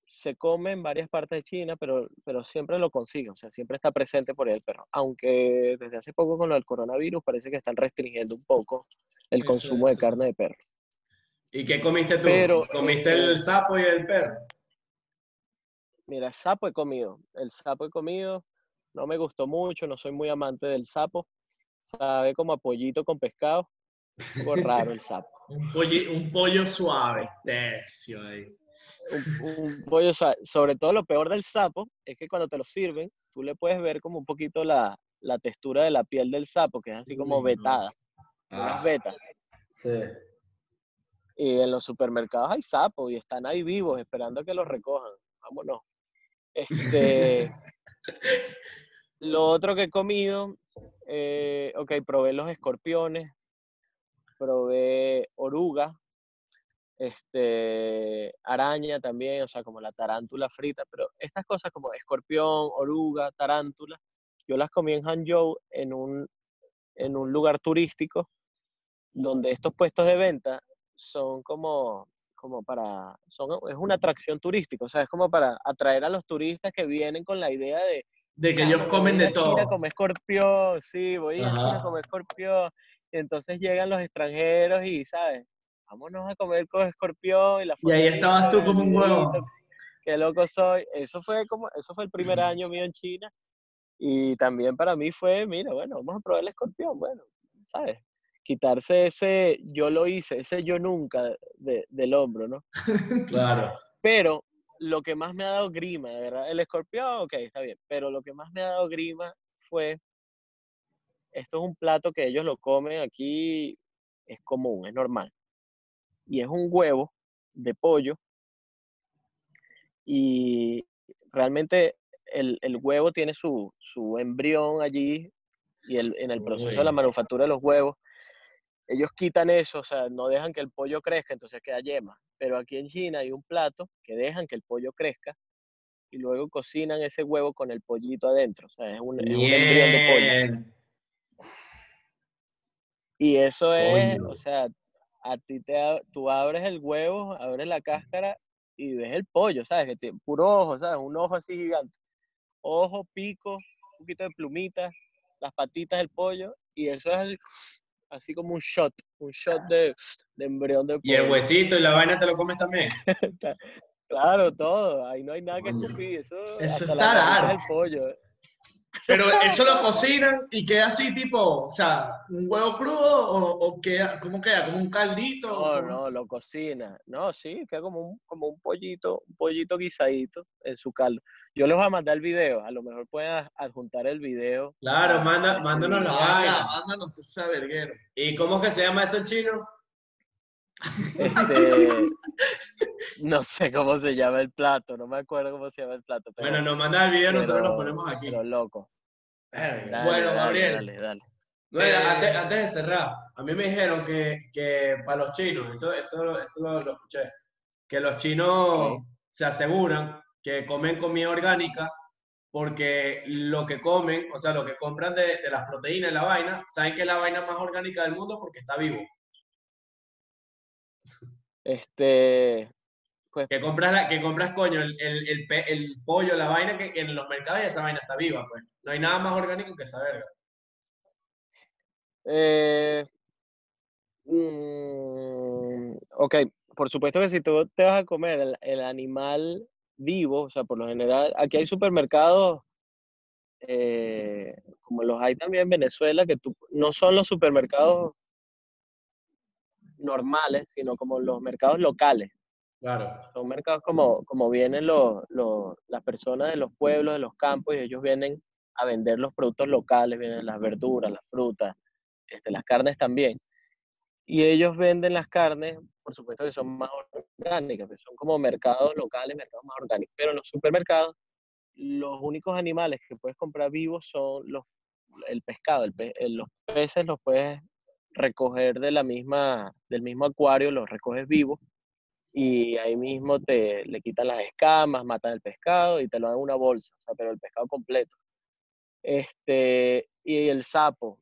se come en varias partes de China, pero, pero siempre lo consigue, o sea, siempre está presente por ahí el perro. Aunque desde hace poco con lo del coronavirus parece que están restringiendo un poco el Eso consumo de carne de perro. ¿Y qué comiste tú? Pero, ¿Comiste eh, el sapo y el perro? Mira, sapo he comido, el sapo he comido, no me gustó mucho, no soy muy amante del sapo, sabe como a pollito con pescado, un poco raro el sapo. Un, polli- un pollo suave, tercio ahí. un, un pollo, suave. sobre todo lo peor del sapo es que cuando te lo sirven, tú le puedes ver como un poquito la, la textura de la piel del sapo, que es así como vetada, unas Ah, vetas. sí. Y en los supermercados hay sapos y están ahí vivos esperando a que los recojan. Vámonos. Este, lo otro que he comido, eh, ok, probé los escorpiones, probé oruga, este, araña también, o sea, como la tarántula frita, pero estas cosas como escorpión, oruga, tarántula, yo las comí en Hangzhou en un, en un lugar turístico donde estos puestos de venta son como, como para, son, es una atracción turística, o sea, es como para atraer a los turistas que vienen con la idea de, De que "Ah, ellos comen voy de a China a todo. comer escorpión, sí, voy a China comer escorpión. Y entonces llegan los extranjeros y, ¿sabes? Vámonos a comer con escorpión y la Y ahí estabas tú como un huevo. Qué loco soy. Eso fue como, eso fue el primer año mío en China. Y también para mí fue, mira, bueno, vamos a probar el escorpión, bueno, ¿sabes? Quitarse ese yo lo hice, ese yo nunca de- del hombro, ¿no? Claro. Pero lo que más me ha dado grima, de verdad, el escorpión, ok, está bien, pero lo que más me ha dado grima fue, esto es un plato que ellos lo comen aquí, es común, es normal. Y es un huevo de pollo y realmente el, el huevo tiene su, su embrión allí y el, en el proceso de la manufactura de los huevos, ellos quitan eso, o sea, no dejan que el pollo crezca, entonces queda yema. Pero aquí en China hay un plato que dejan que el pollo crezca y luego cocinan ese huevo con el pollito adentro, o sea, es un, es un embrión de pollo. Y eso es, Coño. o sea, a ti te, tú abres el huevo, abres la cáscara y ves el pollo, ¿sabes? Que tiene puro ojo, ¿sabes? Un ojo así gigante. Ojo, pico, un poquito de plumitas, las patitas del pollo y eso es el- así como un shot, un shot de, de embrión de Y el pollo. huesito y la vaina te lo comes también. Claro, todo, ahí no hay nada que escupir, eso, Eso hasta está del pollo. Pero eso lo cocinan y queda así tipo, o sea, un huevo crudo o, o queda, ¿cómo queda? ¿Como un caldito? No, no, lo cocina. No, sí, queda como un, como un pollito, un pollito guisadito en su caldo. Yo les voy a mandar el video, a lo mejor pueden adjuntar el video. Claro, manda, mándanos la vaina. mándanos tú ese verguero. ¿Y cómo es que se llama eso en chino? Este, no sé cómo se llama el plato, no me acuerdo cómo se llama el plato, pero, Bueno, nos manda el video, nosotros lo pero- ponemos aquí. pero loco. Dale, Bueno, dale, Gabriel. Dale, dale. Mira, Eh, antes, antes de cerrar, a mí me dijeron que, que para los chinos, esto, esto, lo- esto lo, lo escuché, que los chinos Ok. se aseguran que comen comida orgánica porque lo que comen, o sea, lo que compran de, de las proteínas y la vaina, saben que es la vaina más orgánica del mundo porque está vivo. Este, pues Que compras, la, que compras coño, el, el, el, pe- el pollo, la vaina que en los mercados y esa vaina está viva, pues. No hay nada más orgánico que esa verga. Eh, mm, ok, por supuesto que si tú te vas a comer el, el animal vivo, o sea, por lo general, aquí hay supermercados, eh, como los hay también en Venezuela, que tú, no son los supermercados normales, sino como los mercados locales. Claro. Son mercados como, como vienen los, los- las personas de los pueblos, de los campos, y ellos vienen a vender los productos locales, vienen las verduras, las frutas, este, las carnes también. Y ellos venden las carnes, por supuesto que son más orgánicas, pues son como mercados locales, mercados más orgánicos. Pero en los supermercados, los únicos animales que puedes comprar vivos son los, el pescado. el pe- los peces los puedes recoger de la misma, del mismo acuario, los recoges vivos y ahí mismo te le quitan las escamas, matan el pescado y te lo dan en una bolsa, o sea, pero el pescado completo. Este, y el sapo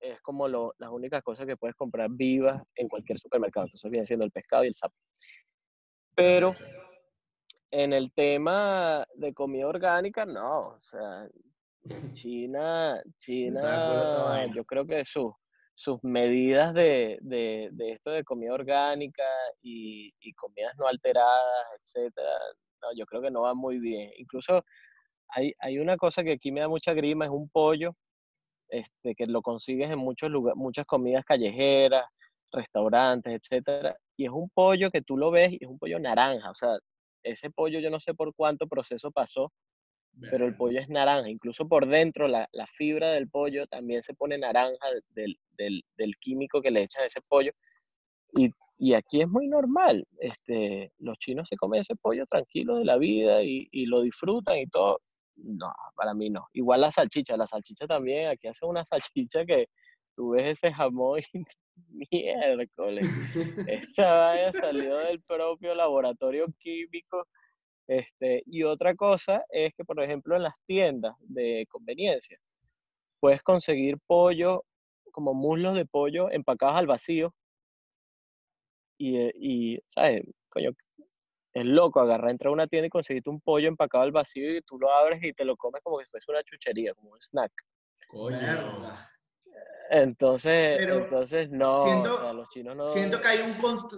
es como lo- las únicas cosas que puedes comprar vivas en cualquier supermercado. Entonces viene siendo el pescado y el sapo. Pero en el tema de comida orgánica, no. O sea, China, China, yo creo que sus, sus medidas de, de, de esto de comida orgánica y, y comidas no alteradas, etcétera, no, yo creo que no va muy bien. Incluso hay, hay una cosa que aquí me da mucha grima, es un pollo, este, que lo consigues en muchos lugares, muchas comidas callejeras, restaurantes, etcétera, y es un pollo que tú lo ves y es un pollo naranja, o sea, ese pollo yo no sé por cuánto proceso pasó, pero el pollo es naranja, incluso por dentro la, la fibra del pollo también se pone naranja del, del, del, químico que le echan a ese pollo, y, y, aquí es muy normal, este, los chinos se comen ese pollo tranquilo de la vida y, y lo disfrutan y todo, no, para mí no. Igual la salchicha, la salchicha también, aquí hace una salchicha que tú ves ese jamón y miércoles. Esta vaya salió del propio laboratorio químico. Este, y otra cosa es que, por ejemplo, en las tiendas de conveniencia, puedes conseguir pollo, como muslos de pollo empacados al vacío. Y, eh, y ¿sabes? Coño, es loco, agarrar, entrar a una tienda y conseguirte un pollo empacado al vacío y tú lo abres y te lo comes como si fuese una chuchería, como un snack. Coño. Entonces, entonces no, siento, los chinos no... Siento que hay un,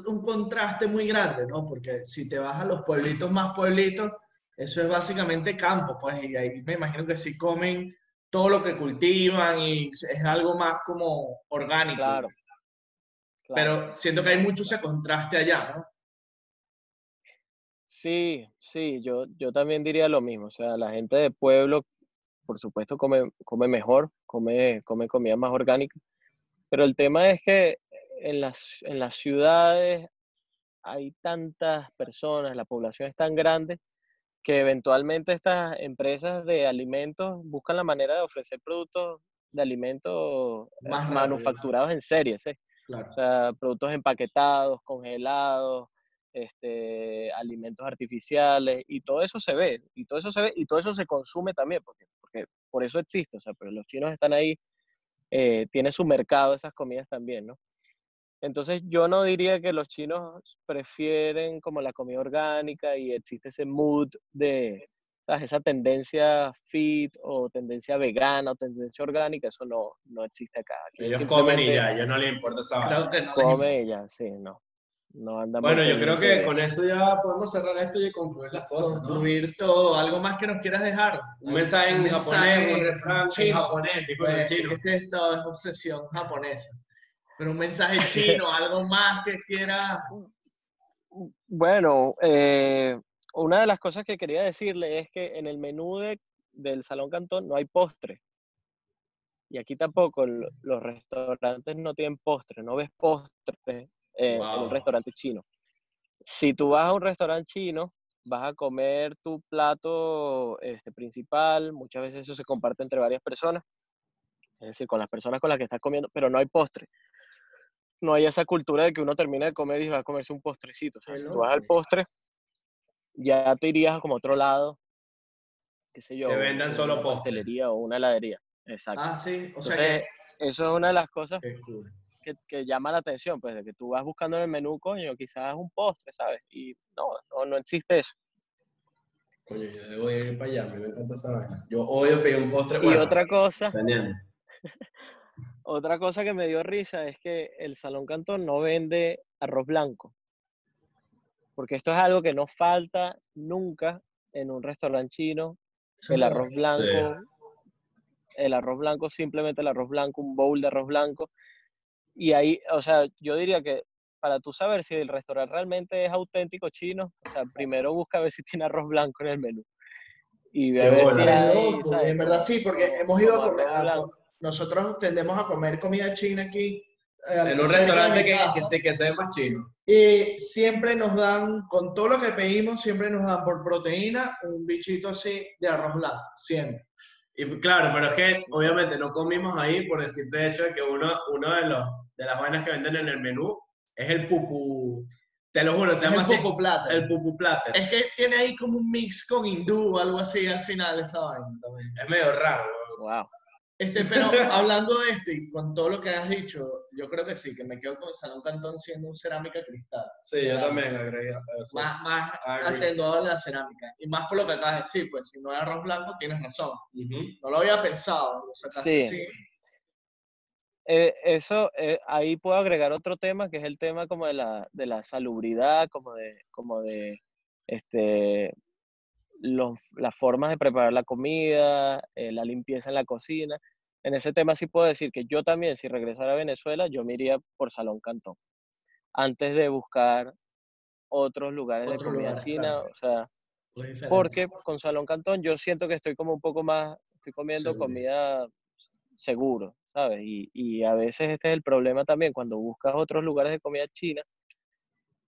un contraste muy grande, ¿no? Porque si te vas a los pueblitos más pueblitos, eso es básicamente campo, pues, y ahí me imagino que sí comen todo lo que cultivan y es algo más como orgánico. Claro. claro. Pero siento que hay mucho ese contraste allá, ¿no? Sí, sí, yo, yo también diría lo mismo. O sea, la gente de pueblo, por supuesto, come, come mejor, come, come comida más orgánica. Pero el tema es que en las, en las ciudades hay tantas personas, la población es tan grande, que eventualmente estas empresas de alimentos buscan la manera de ofrecer productos de alimentos eh, manufacturados en serie, ¿sí? O sea, productos empaquetados, congelados, este, alimentos artificiales y todo eso se ve, y todo eso se ve, y todo eso se consume también, porque, porque por eso existe, o sea, pero los chinos están ahí, eh, tiene su mercado esas comidas también, ¿no? Entonces yo no diría que los chinos prefieren como la comida orgánica y existe ese mood de, ¿sabes? Esa tendencia fit o tendencia vegana o tendencia orgánica, eso no, no existe acá. ellos comen y ya, ellos no les importa esa Creo que no Comen y ya, sí, no bueno, yo creo que con eso ya podemos cerrar esto y concluir las cosas. Concluir todo. ¿Algo más que nos quieras dejar? Un mensaje en japonés, un refrán en japonés, tipo pues, chino. Este es todo es obsesión japonesa. Pero un mensaje chino, algo más que quieras. Bueno, eh, una de las cosas que quería decirle es que en el menú de, del Salón Cantón no hay postre. Y aquí tampoco, los restaurantes no tienen postre, no ves postre en un restaurante chino. Si tú vas a un restaurante chino, vas a comer tu plato este, principal, muchas veces eso se comparte entre varias personas, es decir, con las personas con las que estás comiendo, pero no hay postre. No hay esa cultura de que uno termina de comer y va a comerse un postrecito. O sea, si tú vas al postre, ya te irías a como otro lado, qué sé yo. Te vendan solo una pastelería o una heladería. Exacto. Ah, sí. O sea que... Eso es una de las cosas que, llama la atención, pues de que tú vas buscando en el menú, coño, quizás un postre, ¿sabes? Y no, no, no existe eso. Coño, yo debo ir para allá, a mí me encanta esa vaina. Yo odio pedir un postre. Y otra cosa, otra cosa que me dio risa es que el Salón Cantón no vende arroz blanco. Porque esto es algo que no falta nunca en un restaurante chino. El arroz blanco, el arroz blanco, simplemente el arroz blanco, un bowl de arroz blanco. Y ahí, o sea, yo diría que para tú saber si el restaurante realmente es auténtico chino, o sea, primero busca ver si tiene arroz blanco en el menú. Y a ver si hay, En verdad sí, porque hemos ido a comer, nosotros tendemos a comer comida china aquí. Eh, en un restaurante que, que, que sea más chino. Y siempre nos dan, con todo lo que pedimos, siempre nos dan por proteína un bichito así de arroz blanco, siempre. Y claro, pero es que obviamente no comimos ahí por el simple hecho de que uno, uno de, los, de las vainas que venden en el menú es el pupu. Te lo juro, se llama el pupu plata. El pupu plata. Es que tiene ahí como un mix con hindú o algo así al final esa vaina también. Es medio raro. Wow. Este, pero hablando de esto y con todo lo que has dicho, yo creo que sí, que me quedo con Salón Cantón siendo un cerámica cristal. Sí, yo también agregué eso. Más, más a la cerámica. Y más por lo que acabas de decir, pues si no es arroz blanco, tienes razón. No lo había pensado, lo sacaste Sí. así. Eh, eso, eh, ahí puedo agregar otro tema, que es el tema como de la, de la salubridad, como de, como de este, los, las formas de preparar la comida, eh, la limpieza en la cocina. En ese tema sí puedo decir que yo también, si regresara a Venezuela, yo me iría por Salón Cantón, antes de buscar otros lugares de Otros comida china, claro. o sea, porque con Salón Cantón yo siento que estoy como un poco más, estoy comiendo comida seguro, ¿sabes? Y, y a veces este es el problema también, cuando buscas otros lugares de comida china,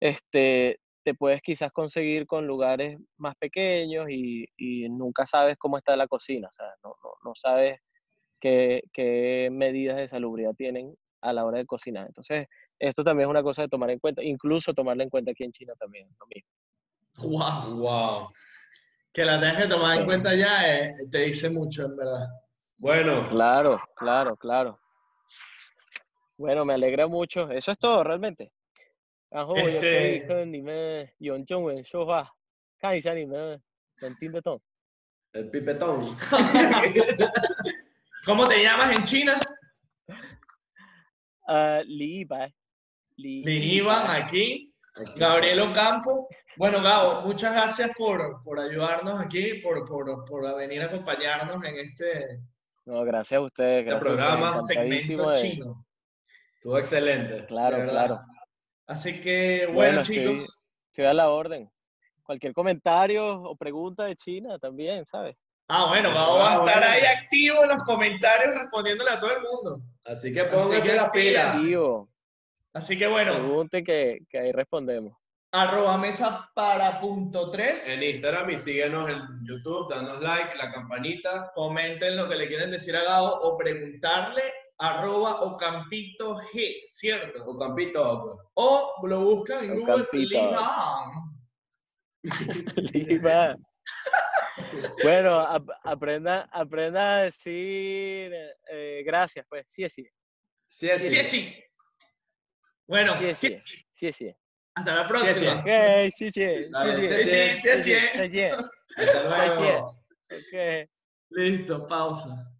este, te puedes quizás conseguir con lugares más pequeños y, y nunca sabes cómo está la cocina, o sea, no, no, no sabes qué, qué medidas de salubridad tienen a la hora de cocinar. Entonces, esto también es una cosa de tomar en cuenta, incluso tomarla en cuenta aquí en China también, lo mismo. Wow. Wow. Que la tengas que tomar en cuenta ya eh, te dice mucho, en verdad. Bueno, Claro, claro, claro. Bueno, me alegra mucho. Eso es todo, realmente. 然后我也可以 Este- 跟你们用中文说话，看一下你们能听得懂。 el pipetón. ¿Cómo te llamas en China? 呃，李一白，李 Liniban aquí, Gabriel Ocampo. Bueno, Gabo, muchas gracias por, por ayudarnos aquí, por, por, por venir a acompañarnos en este, No, gracias a ustedes. Gracias a ustedes, programa, encantadísimo segmento de- chino. Estuvo excelente. Claro, de verdad. claro. Así que, bueno, Bueno, estoy- chicos, Estoy a la orden. Cualquier comentario o pregunta de China también, ¿sabes? ah, bueno, Gabo va a Ah, estar bueno. ahí activo en los comentarios respondiéndole a todo el mundo. Así que pónganse las pilas. Activo. Así que, bueno, Pregunte que, que ahí respondemos. arroba mesa para punto En tres. Instagram y síguenos en YouTube, danos like, la campanita. Comenten lo que le quieren decir a Gabo o preguntarle arroba Ocampito G, ¿cierto? O Campito. O lo buscan en Google Ocampito. Liban. Lima. Bueno, ap- aprenda, aprenda a decir eh, gracias, pues. Sí, sí. Sí, sí. Sí, sí. Bueno, Sí, sí, sí. Sí, hasta la próxima. Ok, sí, sí. Sí, sí, sí. sí, sí. Hasta luego. Ok. Listo, pausa.